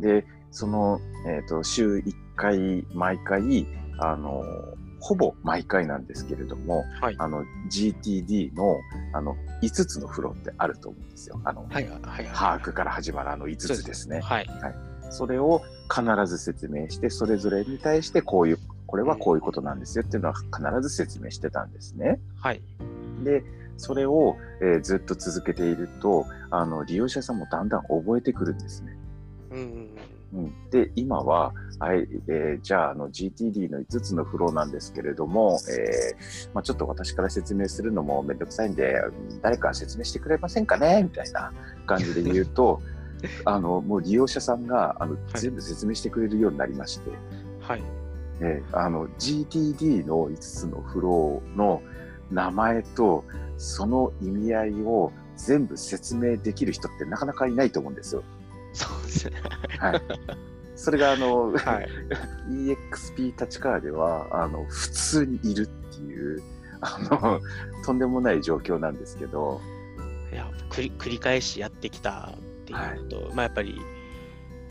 で、その、えっ、ー、と、週1回、毎回、あの、ほぼ毎回なんですけれども、はい、あの GTD のあの5つのフローってあると思うんですよ。あの、はいはい、把握から始まるあの5つですね。はい、はい。それを必ず説明して、それぞれに対してこういう、これはこういうことなんですよっていうのは必ず説明してたんですね。はい。で、それを、えー、ずっと続けていると、あの、利用者さんもだんだん覚えてくるんですね。うん。うん、で今ははい、えー、じゃああの GTD の5つのフローなんですけれども、えーまあ、ちょっと私から説明するのもめんどくさいんで誰か説明してくれませんかね？みたいな感じで言うと *laughs* あのもう利用者さんがあの、はい、全部説明してくれるようになりまして、はい。えー、あの GTD の5つのフローの名前とその意味合いを全部説明できる人ってなかなかいないと思うんですよ。そうですね。はい。それがあの、はい、EXP 立川ではあの普通にいるっていうあのとんでもない状況なんですけど。いや繰り繰り返しやってきたっていうこと、はい、まあやっぱり、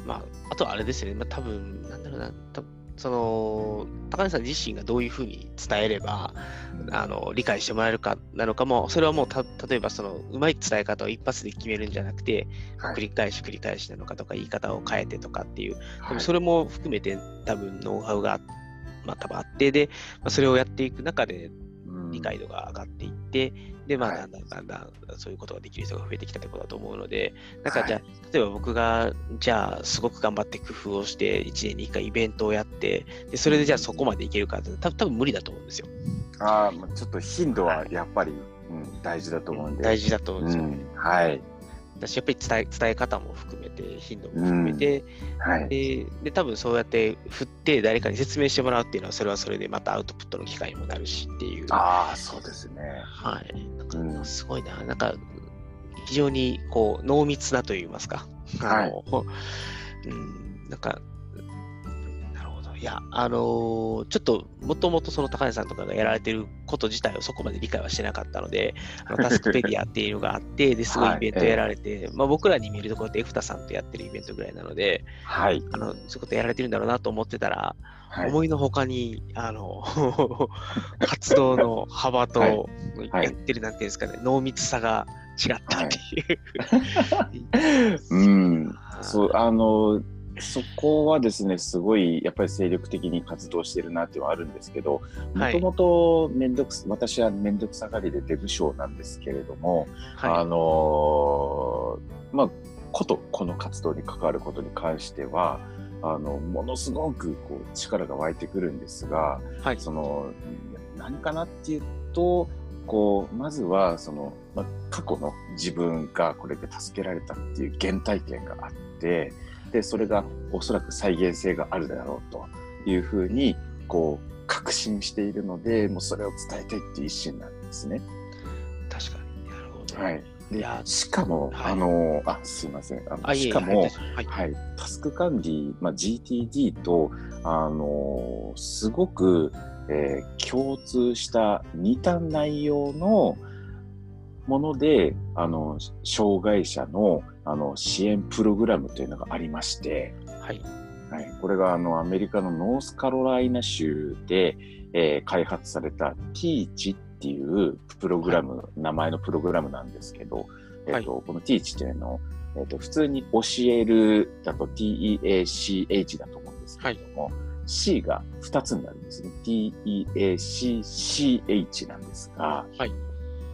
まあ、あとはあれですよね、まあ多分なんだろうな、多分その高根さん自身がどういうふうに伝えれば、あの理解してもらえるかなのかも、それはもうた例えばそのうまい伝え方を一発で決めるんじゃなくて、はい、繰り返し繰り返しなのかとか、言い方を変えてとかっていう、でもそれも含めて多分ノウハウが、まあ、多分あってで、まあ、それをやっていく中で理解度が上がっていって、で、まあ、だんだんだんだんそういうことができる人が増えてきたってことだと思うので、なんかじゃあ、例えば僕が、じゃあ、すごく頑張って工夫をして、1年に1回イベントをやって、でそれでじゃあそこまでいけるかって、多分多分無理だと思うんですよ。ああ、ちょっと頻度はやっぱり、はい、うん、大事だと思うんで。大事だと思うんですよ、うん、はい。私やっぱり伝え伝え方も含めて、頻度も含めて、うん。はい、でで、多分そうやって振って誰かに説明してもらうっていうのは、それはそれでまたアウトプットの機会にもなるしっていう。ああ、そうですね。はい。なんか、すごいな、うん、なんか、非常にこう濃密なといいますか、はい、うん、なんか、いや、あのー、ちょっと、もともとその高根さんとかがやられてること自体を *laughs* そこまで理解はしてなかったので、あのタスクペディアっていうのがあって、ですごいイベントやられて、はいえー、まあ、僕らに見えるところってエフタさんとやってるイベントぐらいなので、はい、あのそういうことやられてるんだろうなと思ってたら、はい、思いのほかに、あの、*laughs* 活動の幅と、やってる、なんていうんですかね、濃密さが違ったっていう。うん、*laughs* そう、あの、そこはですね、すごいやっぱり精力的に活動してるなっていうのはあるんですけど、もともと私は面倒くさがりでデブ賞なんですけれども、はい、あのまあ、ことこの活動に関わることに関しては、あのものすごくこう力が湧いてくるんですが、はい、その何かなっていうとこうまずはその、まあ、過去の自分がこれで助けられたっていう原体験があってでそれがおそらく再現性があるだろうというふうにこう確信しているのでもうそれを伝えたいっていう一心なんですね。確かに。なるほど、はい。でしかも、はい、あのあすいません。あのしかも、はい、はい、タスク管理、まあ、GTD とあのすごく、えー、共通した似た内容のものであの障害者のあの支援プログラムというのがありまして、はい、はい、これがあのアメリカのノースカロライナ州で、えー、開発された Teach っていうプログラム、はい、名前のプログラムなんですけど、えーと、はい、この Teach っていうのを、えーと、普通に教えるだと TEACH だと思うんですけれども、はい、C が2つになるんですね。TEACCH なんですが、はい、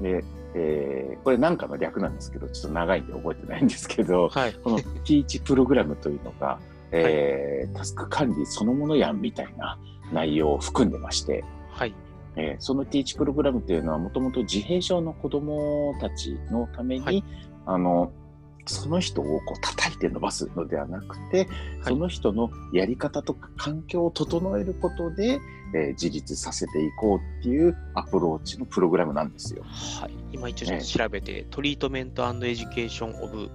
でえー、これなんかの略なんですけど、ちょっと長いんで覚えてないんですけど、はい、この Teach プログラムというのが、えー、タスク管理そのものやんみたいな内容を含んでまして、はい。えー、その TEACCH プログラムというのはもともと自閉症の子供たちのために、はい、あのその人をこう叩いて伸ばすのではなくて、その人のやり方とか環境を整えることで、えー、自立させていこうっていうアプローチのプログラムなんですよ。はい、今一応調べて、ね、 Treatment Education of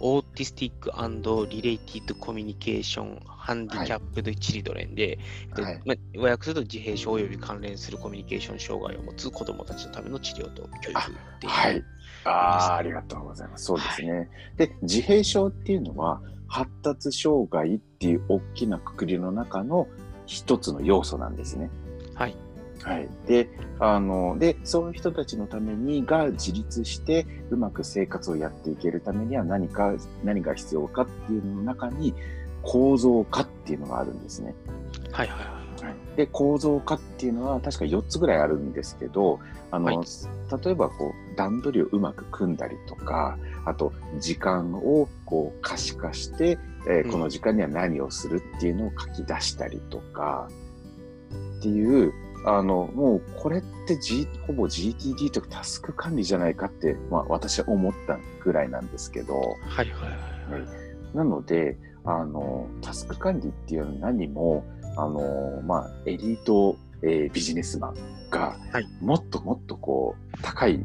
Autistic Related Communication Handicapped Children で、はい。まあ、和訳すると自閉症及び関連するコミュニケーション障害を持つ子どもたちのための治療と教育っていう。はいあありがとうございます。そうですね。はい、で、自閉症っていうのは、発達障害っていう大きなくくりの中の一つの要素なんですね。はい。はい。で、あの、で、そういう人たちのためにが自立してうまく生活をやっていけるためには何か、何が必要かっていうのの中に構造化っていうのがあるんですね。はいはいはい。で構造化っていうのは確か4つぐらいあるんですけどあの、はい、例えばこう段取りをうまく組んだりとかあと時間をこう可視化してえー、この時間には何をするっていうのを書き出したりとか、っていう、あの、もうこれって、G、ほぼ GTD とかタスク管理じゃないかって、まあ私は思ったぐらいなんですけど、はいはいはい、はい、なので、あの、タスク管理っていうのは何も、あの、まあ、エリート、えー、ビジネスマンが、もっともっとこう、高い、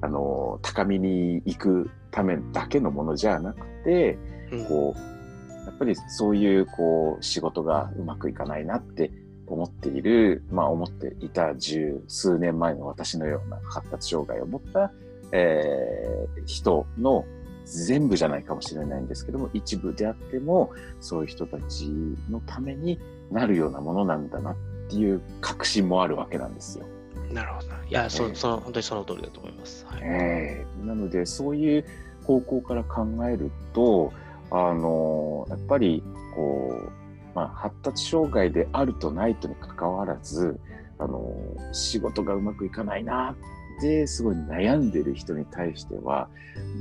あの、高みに行くためだけのものじゃなくて、うん、こう、やっぱりそういう、こう、仕事がうまくいかないなって思っている、まあ思っていた十数年前の私のような発達障害を持った、えー、人の全部じゃないかもしれないんですけども、一部であっても、そういう人たちのためになるようなものなんだなっていう確信もあるわけなんですよ。なるほど。いや、そその本当にその通りだと思います。はい、えー、なので、そういう方向から考えると、あの、やっぱり、こう、まあ、発達障害であるとないとにかかわらず、あの、仕事がうまくいかないなってすごい悩んでる人に対しては、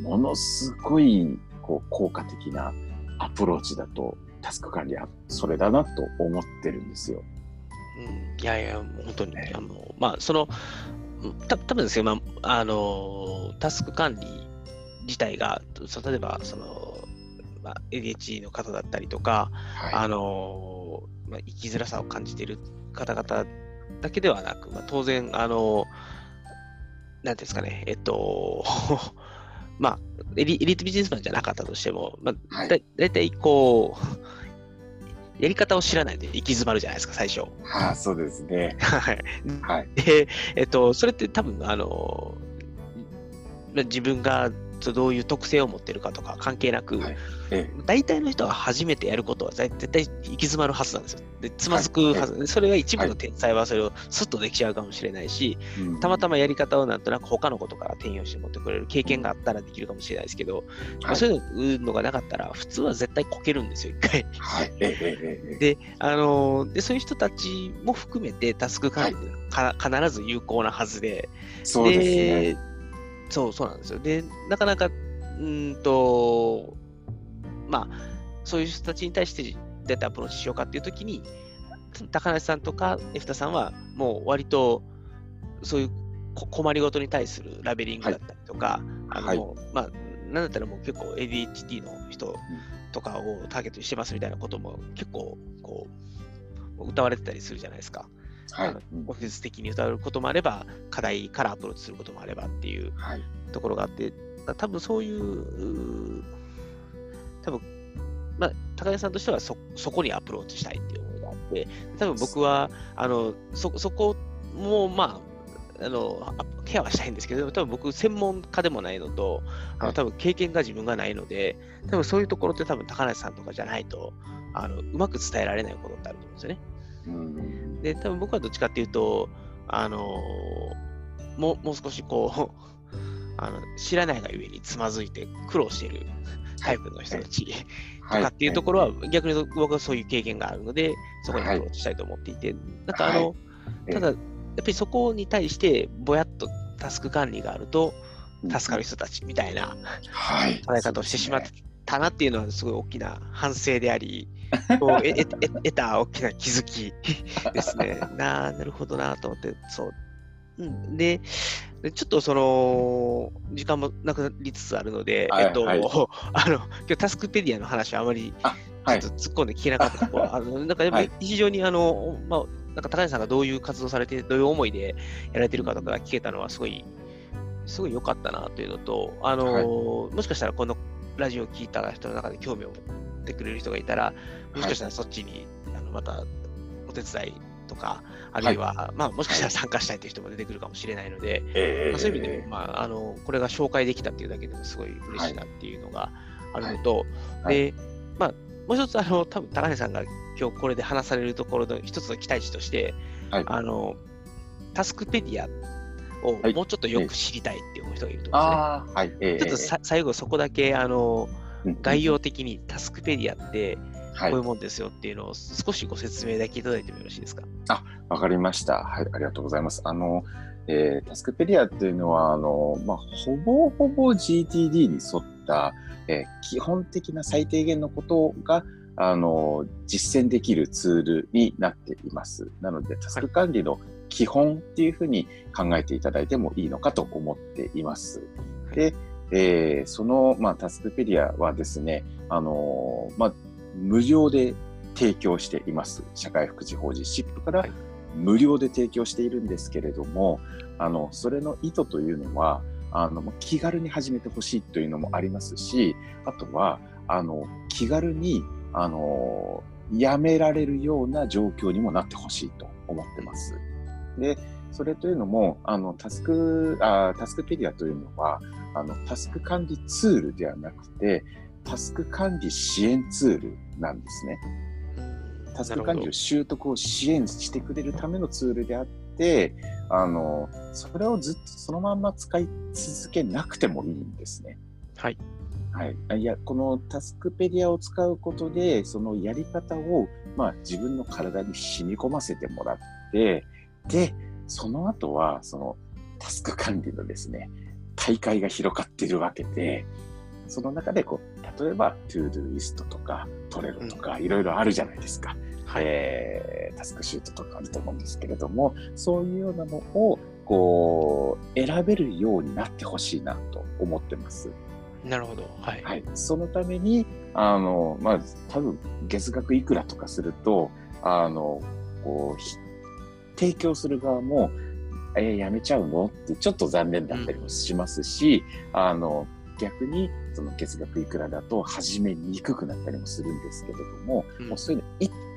ものすごいこう効果的なアプローチだと、タスク管理はそれだなと思ってるんですよ。うん、いやいや、本当に、ね、あの、まあ、その、た多分ですけど、まあ、あの、タスク管理自体が、そ例えば、その、まあ、ADHD の方だったりとか、はい、あの、まあ、生きづらさを感じている方々だけではなく、まあ、当然、あの、なんですかね、えっと、*laughs* まあエリ、エリートビジネスマンじゃなかったとしても、まあ、はい、だいたいこう、やり方を知らないで行き詰まるじゃないですか、最初。はあ、そうですね。*laughs* はい。はい。で、えっと、それって多分、あの、自分がどういう特性を持ってるかとか関係なく、はい。ええ、大体の人が初めてやることは絶対行き詰まるはずなんですよ。で、つまずくはず、はい、それが一部の天才はそれをスッとできちゃうかもしれないし、はい、たまたまやり方をなんとなく他のことから転用して持ってくれる経験があったらできるかもしれないですけど、はい、そういうのがなかったら、普通は絶対こけるんですよ、一回。はい、で、あので、そういう人たちも含めてタスク管理か、必ず有効なはずで、そうですね。そう、そうなんですよ。で、なかなか、うんと、まあ、そういう人たちに対してどうやってアプローチしようかっていうときに、高梨さんとかエフタさんは、もう割と、そういう困りごとに対するラベリングだったりとか、はい、あの、はい、まあ、なんだったらもう結構 ADHD の人とかをターゲットにしてますみたいなことも結構、こう、歌われてたりするじゃないですか。はい、オフィス的に歌うこともあれば、課題からアプローチすることもあればっていうところがあって、はい、多分そういう、多分まあ、高橋さんとしてはそそこにアプローチしたいっていう思いがあって、多分僕は、あのそそこも、まあ、あのケアはしたいんですけど、多分僕、専門家でもないのと、あの多分経験が自分がないので、多分そういうところって多分高梨さんとかじゃないと、あのうまく伝えられないことってあると思うんですよね。うんで、多分僕はどっちかっていうと、あのもうもう少しこう *laughs* あの、知らないがゆえにつまずいて苦労してい。るタイプの人たち、とかっていうところは、逆に僕はそういう経験があるので、そこにアプローチしたいと思っていて、なんかあの、ただ、やっぱりそこに対して、ぼやっとタスク管理があると、助かる人たちみたいな捉え方をしてしまったなっていうのは、すごい大きな反省であり、*laughs* こう得得た大きな気づき *laughs* ですね。ななるほどなと思って、そう。うん、で、ちょっとその、時間もなくなりつつあるので、はい、えっと、はい、*laughs* あの、今日タスクペディアの話はあまり、ちょっと突っ込んで聞けなかったところ、あの、なんかやっぱり非常にあの、まあ、なんか高橋さんがどういう活動されて、どういう思いでやられてるかとか聞けたのはすごい、すごい良かったなというのと、あの、はい、もしかしたらこのラジオを聞いた人の中で興味を持ってくれる人がいたら、もしかしたらそっちに、あのまたお手伝いとか、あるいは、はい、まあ、もしかしたら参加したいという人も出てくるかもしれないので、はい、まあ、そういう意味で、まあ、あのこれが紹介できたっていうだけでもすごい嬉しいなっていうのがあるのと、はい、で、まあ、もう一つ、あの、多分高橋さんが今日これで話されるところの一つの期待値として、あの、タスクペディアをもうちょっとよく知りたいっていう人がいると思うんですね。はい、ちょっとさ最後そこだけ、あの、概要的にタスクペディアって、こういうもんですよっていうのを少しご説明だけいただいてもよろしいですか？あ、わかりました。はい、ありがとうございます。あの、えー、タスクペディアっていうのは、あの、まあ、ほぼほぼ GTD に沿った、えー、基本的な最低限のことがあの実践できるツールになっています。なので、タスク管理の基本っていうふうに考えていただいてもいいのかと思っています。で、えー、その、まあ、タスクペディアはですね、あのー、まあ、無料で提供しています。社会福祉法人シップから無料で提供しているんですけれども、あの、それの意図というのは、あの、気軽に始めてほしいというのもありますし、あとは、あの、気軽に、あの、やめられるような状況にもなってほしいと思ってます。で、それというのも、あの、タスク、あタスクペディアというのは、あの、タスク管理ツールではなくて、タスク管理支援ツールなんですね。タスク管理を習得を支援してくれるためのツールであって、あの、それをずっとそのまんま使い続けなくてもいいんですね。はい。はい。いや、このタスクペディアを使うことで、そのやり方を、まあ、自分の体に染み込ませてもらって、で、その後は、そのタスク管理のですね、世界が広がっているわけで、その中でこう、例えば、 Todoist とか、 Trello とか、いろいろあるじゃないですか。はい、えー、タスクシュートとかあると思うんですけれども、そういうようなのを、こう、選べるようになってほしいなと思ってます。なるほど。はい。はい。そのために、あの、まあ、多分、月額いくらとかすると、あの、こう、提供する側も、えー、やめちゃうの？ってちょっと残念だったりもしますし、うん、あの、逆にその月額いくらだと始めにくくなったりもするんですけれども、うん、もうそういうの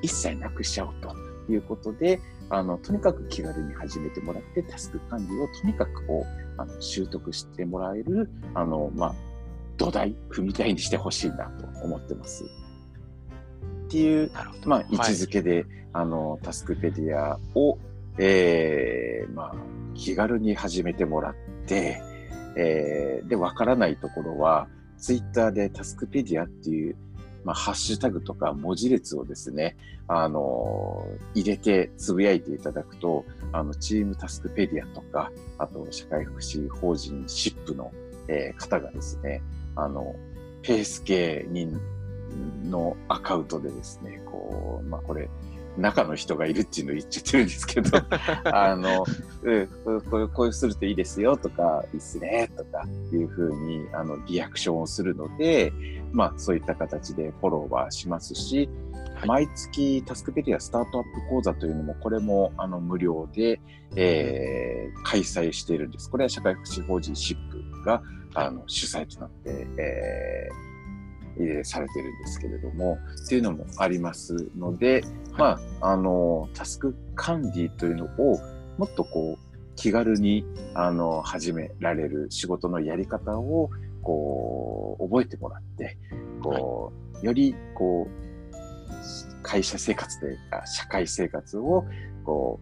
一切なくしちゃおうということで、あの、とにかく気軽に始めてもらって、タスク管理をとにかくこう、あの習得してもらえる、あの、まあ、土台、踏み台にしてほしいなと思ってます。っていう、まあ、位置づけで、はい、あの、タスクペディアを、えー、まあ、気軽に始めてもらって、えー、で、わからないところは、ツイッターでタスクペディアっていう、まあ、ハッシュタグとか文字列をですね、あのー、入れてつぶやいていただくと、あの、チームタスクペディアとか、あと、社会福祉法人シップの、えー、方がですね、あの、ペース系にのアカウントでですね、こう、まあ、これ、中の人がいるっていうのを言っちゃってるんですけど、*laughs* あの、うん、こうこういうするといいですよとか、いいっすねとかいうふうに、あの、リアクションをするので、まあ、そういった形でフォローはしますし、はい、毎月タスクペディアスタートアップ講座というのも、これもあの無料で、えー、開催しているんです。これは社会福祉法人シップがあの主催となって、えーされてるんですけれども、っていうのもありますので、まあ、あの、タスク管理というのをもっとこう、気軽に、あの、始められる仕事のやり方を、こう、覚えてもらって、こう、はい、より、こう、会社生活というか、社会生活を、こ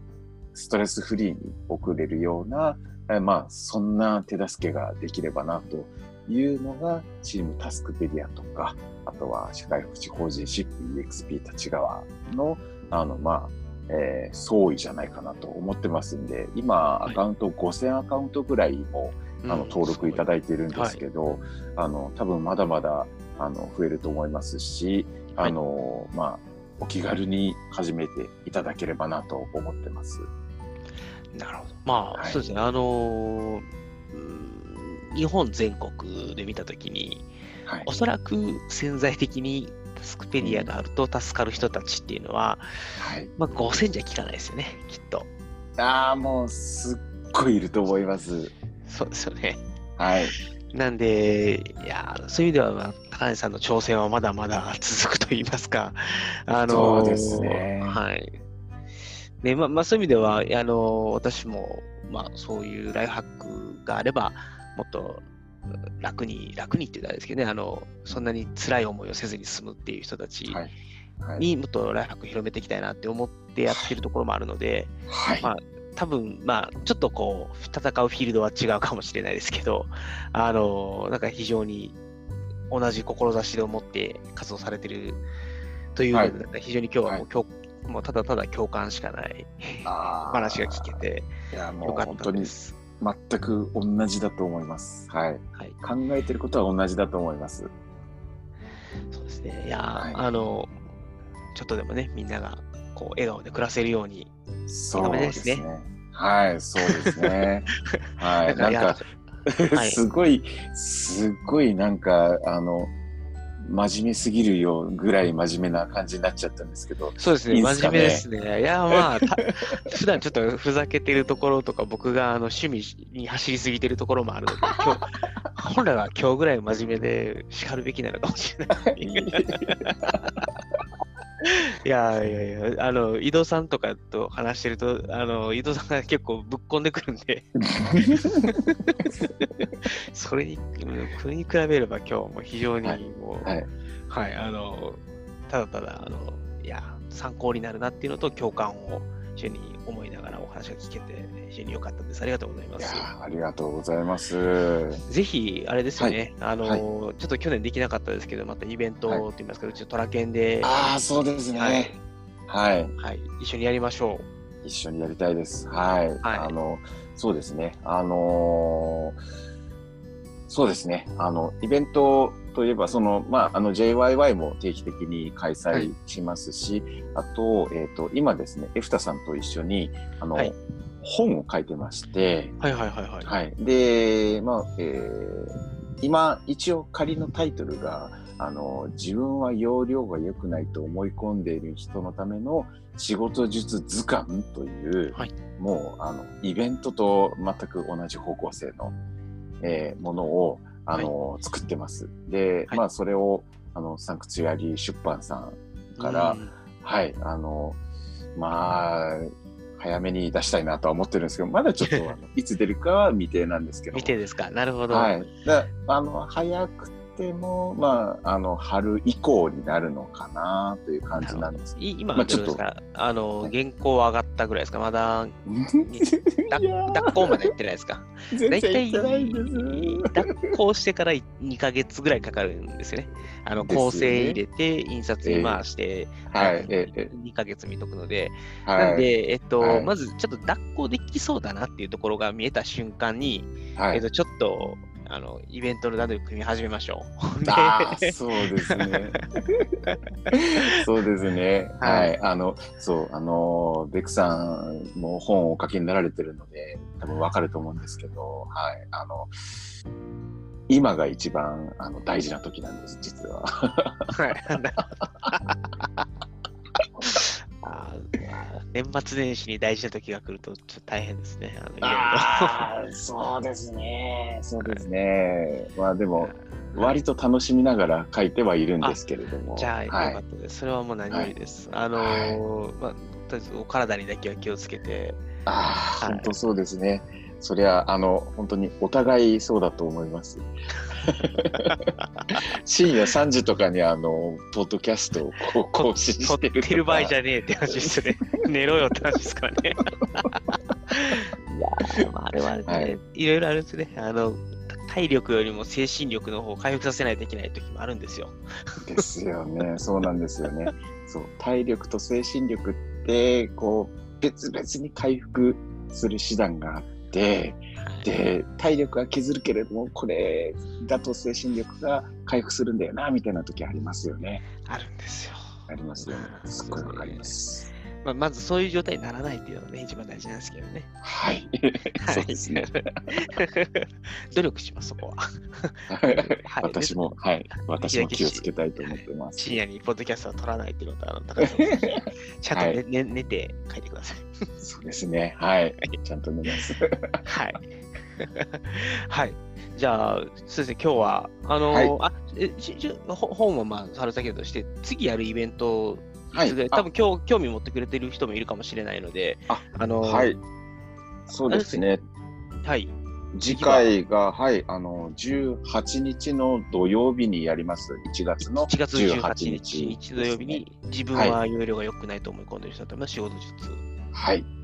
う、ストレスフリーに送れるような、まあ、そんな手助けができればなというのが、チームタスクペディアとか、あとは社会福祉法人シップ EXP 立ち側の、あの、まあ、えー、総意じゃないかなと思ってますんで、今、アカウント、はい、5000アカウントぐらいも、あの、登録いただいているんですけど、はい、あの、多分まだまだ、あの、増えると思いますし、あの、はい、まあ、お気軽に始めていただければなと思ってます。なるほど。まあ、そうですね。あのー日本全国で見たときに、はい、おそらく潜在的にタスクペディアがあると助かる人たちっていうのは、はい、まあ、5000じゃ効かないですよね、きっと。ああ、もうすっごいいると思います。そうですよね。はい。なんで、いや、そういう意味では、まあ、高橋さんの挑戦はまだまだ続くと言いますか、あのそうですね。はい。ね、まあ、まあ、そういう意味では、あの私も、まあ、そういうライフハックがあれば、もっと楽に、楽にって言ったらですけどね、あの、そんなに辛い思いをせずに済むっていう人たちにもっとライフハック広めていきたいなって思ってやってるところもあるので、はい、まあ、多分、まあ、ちょっとこう、戦うフィールドは違うかもしれないですけど、あの、なんか非常に同じ志を持って活動されてるというので、はい、非常に今日はもう、はい、もうただただ共感しかない話が聞けて、よかったです。全く同じだと思います。はい。はい、考えてることは同じだと思います。そうですね。いや、はい、あの、ちょっとでもね、みんながこう笑顔で暮らせるように。そうですね。はい、そうですね。*laughs* はい、なんか、*laughs* すごい、すごいなんか、あの、真面目すぎるよぐらい真面目な感じになっちゃったんですけど。そうですね、いいすね？真面目ですね。いや、まあ、*laughs* 普段ちょっとふざけてるところとか、僕があの趣味に走りすぎてるところもあるので、*laughs* 今日、本来は今日ぐらい真面目で叱るべきなのかもしれない。*laughs* *laughs* いやいやいや、あの、井戸さんとかと話してると、あの、井戸さんが結構ぶっこんでくるんで。*laughs* それに、それに比べれば今日も非常にもう、はい、はい、あの、ただただ、あの、いや、参考になるなっていうのと共感を一緒に思いながらお話が聞けて、非常に良かったです。ありがとうございます。ありがとうございます。ぜひ、あれですよね、はい、あの、はい、ちょっと去年できなかったですけど、またイベントといいますか、はい、うちのトラケンで。ああ、そうですね。はい。はい。一緒にやりましょう。一緒にやりたいです。はい。はい、あの、そうですね。あのー、そうですね。あの、イベントといえば、その、まあ、あの、JYY も定期的に開催しますし、はい、あと、えっ、ー、と、今ですね、エフタさんと一緒に、あの、はい、本を書いてまして、はいはいはいはい。はい、で、まあ、えー、今、一応仮のタイトルが、あの、自分は容量が良くないと思い込んでいる人のための仕事術図鑑という、はい、もう、あの、イベントと全く同じ方向性の、えー、ものを、あの、はい、作ってます。で、はい、まあ、それを、あの、サンクチュアリー出版さんから、はい、あの、まあ、早めに出したいなとは思ってるんですけど、まだちょっと *laughs* いつ出るかは未定なんですけど。未定ですか。なるほど。はい。あの、早くても、まあ、あの、春以降になるのかなという感じなんです。今、まあ、ちょっと、あの、原稿上がったぐらいですか？まだ、*laughs* 脱稿まで行ってないですか？大体、脱稿してから2か月ぐらいかかるんですよね。あの、構成入れて、印刷に回して、はい、2か月見とくので、なんで、えっと、まずちょっと脱稿できそうだなっていうところが見えた瞬間に、えっと、ちょっと、あのイベントの段取り組み始めましょう。ああ、*laughs* そうですね。*laughs* そうですね。はい、あの、そう、あの、ベクさんも本をお書きになられてるので、多分わかると思うんですけど、はい、あの、今が一番あの大事な時なんです、実は。はい。年末年始に大事な時が来ると、ちょっと大変ですね。あのそうですね。そうですね。まあでも、割と楽しみながら書いてはいるんですけれども。じゃあ、よかったです。それはもう何よりです。はい、あのまあ、とりあえずお体にだけは気をつけて。ああ、本当そうですね。そりゃ、あの、本当にお互いそうだと思います。深夜3時とかにあの、ポッドキャストをこう更新してる。撮ってる場合じゃねえって話ですね。*laughs* 寝ろよって話ですからね。いやまあ、あれはね、はい、いろいろあるんですね。あの、体力よりも精神力の方を回復させないといけない時もあるんですよ。ですよね。そうなんですよね。*laughs* そう、体力と精神力って、こう、別々に回復する手段があって、で、体力は削るけれども、これだと精神力が回復するんだよな、みたいな時ありますよね。あるんですよ。ありますよね。すっごいわかります。まあ、まずそういう状態にならないっていうのがね、一番大事なんですけどね。はい。そうですね。*laughs* 努力します、そこは。*laughs* はい、私も、はい。私も気をつけたいと思ってます。深夜にポッドキャストを取らないっていうことは、高橋さん、ちゃんと寝はい、寝寝て書いてください。そうですね。はい。ちゃんと寝ます。はい。*laughs* はい。じゃあ、そうですね、今日は、あの、はい、あえ本はまあ、春先として、次やるイベントはい、多分今日興味持ってくれてる人もいるかもしれないので、あ、あのー、はい。そうですね。はい。次回が、はい、あの、18日の土曜日にやります。1月の1月18日。日土曜日に、自分は容量が良くないと思い込んでる人と仕事術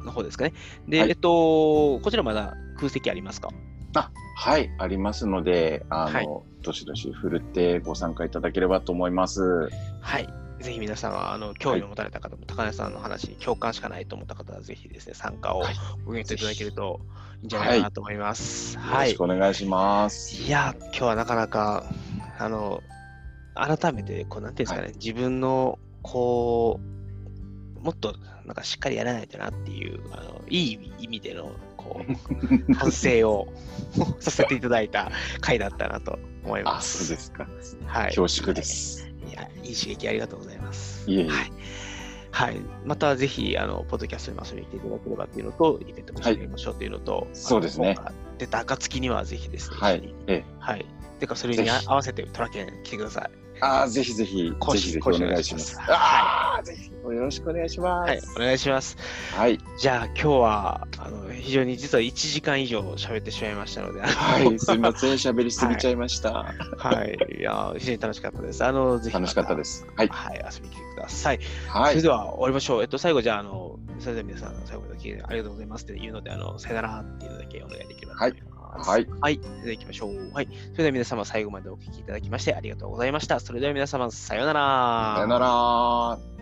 の方ですかね。で、はい、えっと、こちらまだ空席ありますか？あはい、ありますので、あの、はい、どしどし振るってご参加いただければと思います。はい。ぜひ皆さんはあの興味を持たれた方も、高根さんの話に共感しかないと思った方は、ぜひですね、参加をご検討いただけるといいんじゃないかなと思います。はい。よろしくお願いします。いや、今日はなかなか、あの、改めて、こう、なんていうんですかね、自分の、こう、もっとなんかしっかりやらないとなっていう、あのいい意味でのこう *laughs* 反省をさせていただいた回だったなと思います。あ、そうですか。はい。恐縮です。いや、いい刺激ありがとうございます。いえいえ。はい。はい、またぜひ、あの、ポッドキャストに遊びに来ていただければというのと、イベントもしてみましょうというのと、はい、そうですね。出た暁にはぜひですね、はい。ええ、はい。てか、それに合わせてトラケン来てください。ああ、ぜひぜひ、ぜひぜひお願いします。ああ、ぜひ、よろしくお願いします。はい、お願いします。はい。じゃあ、今日は、あの、非常に実は1時間以上喋ってしまいましたので、はい、すみません、喋りすぎちゃいました。はい、はい、いや、非常に楽しかったです。あの、ぜひ。楽しかったです。はい。はい、遊びに来てください。はい。それでは、終わりましょう。えっと、最後、じゃあ、あの、それでは皆さん、最後まで聞いてありがとうございますっていうので、あの、さよならっていうのだけお願いできればと思います。はいはい。はい。それでは行きましょう。はい。それでは皆様最後までお聞きいただきましてありがとうございました。それでは皆様さようなら。さようなら。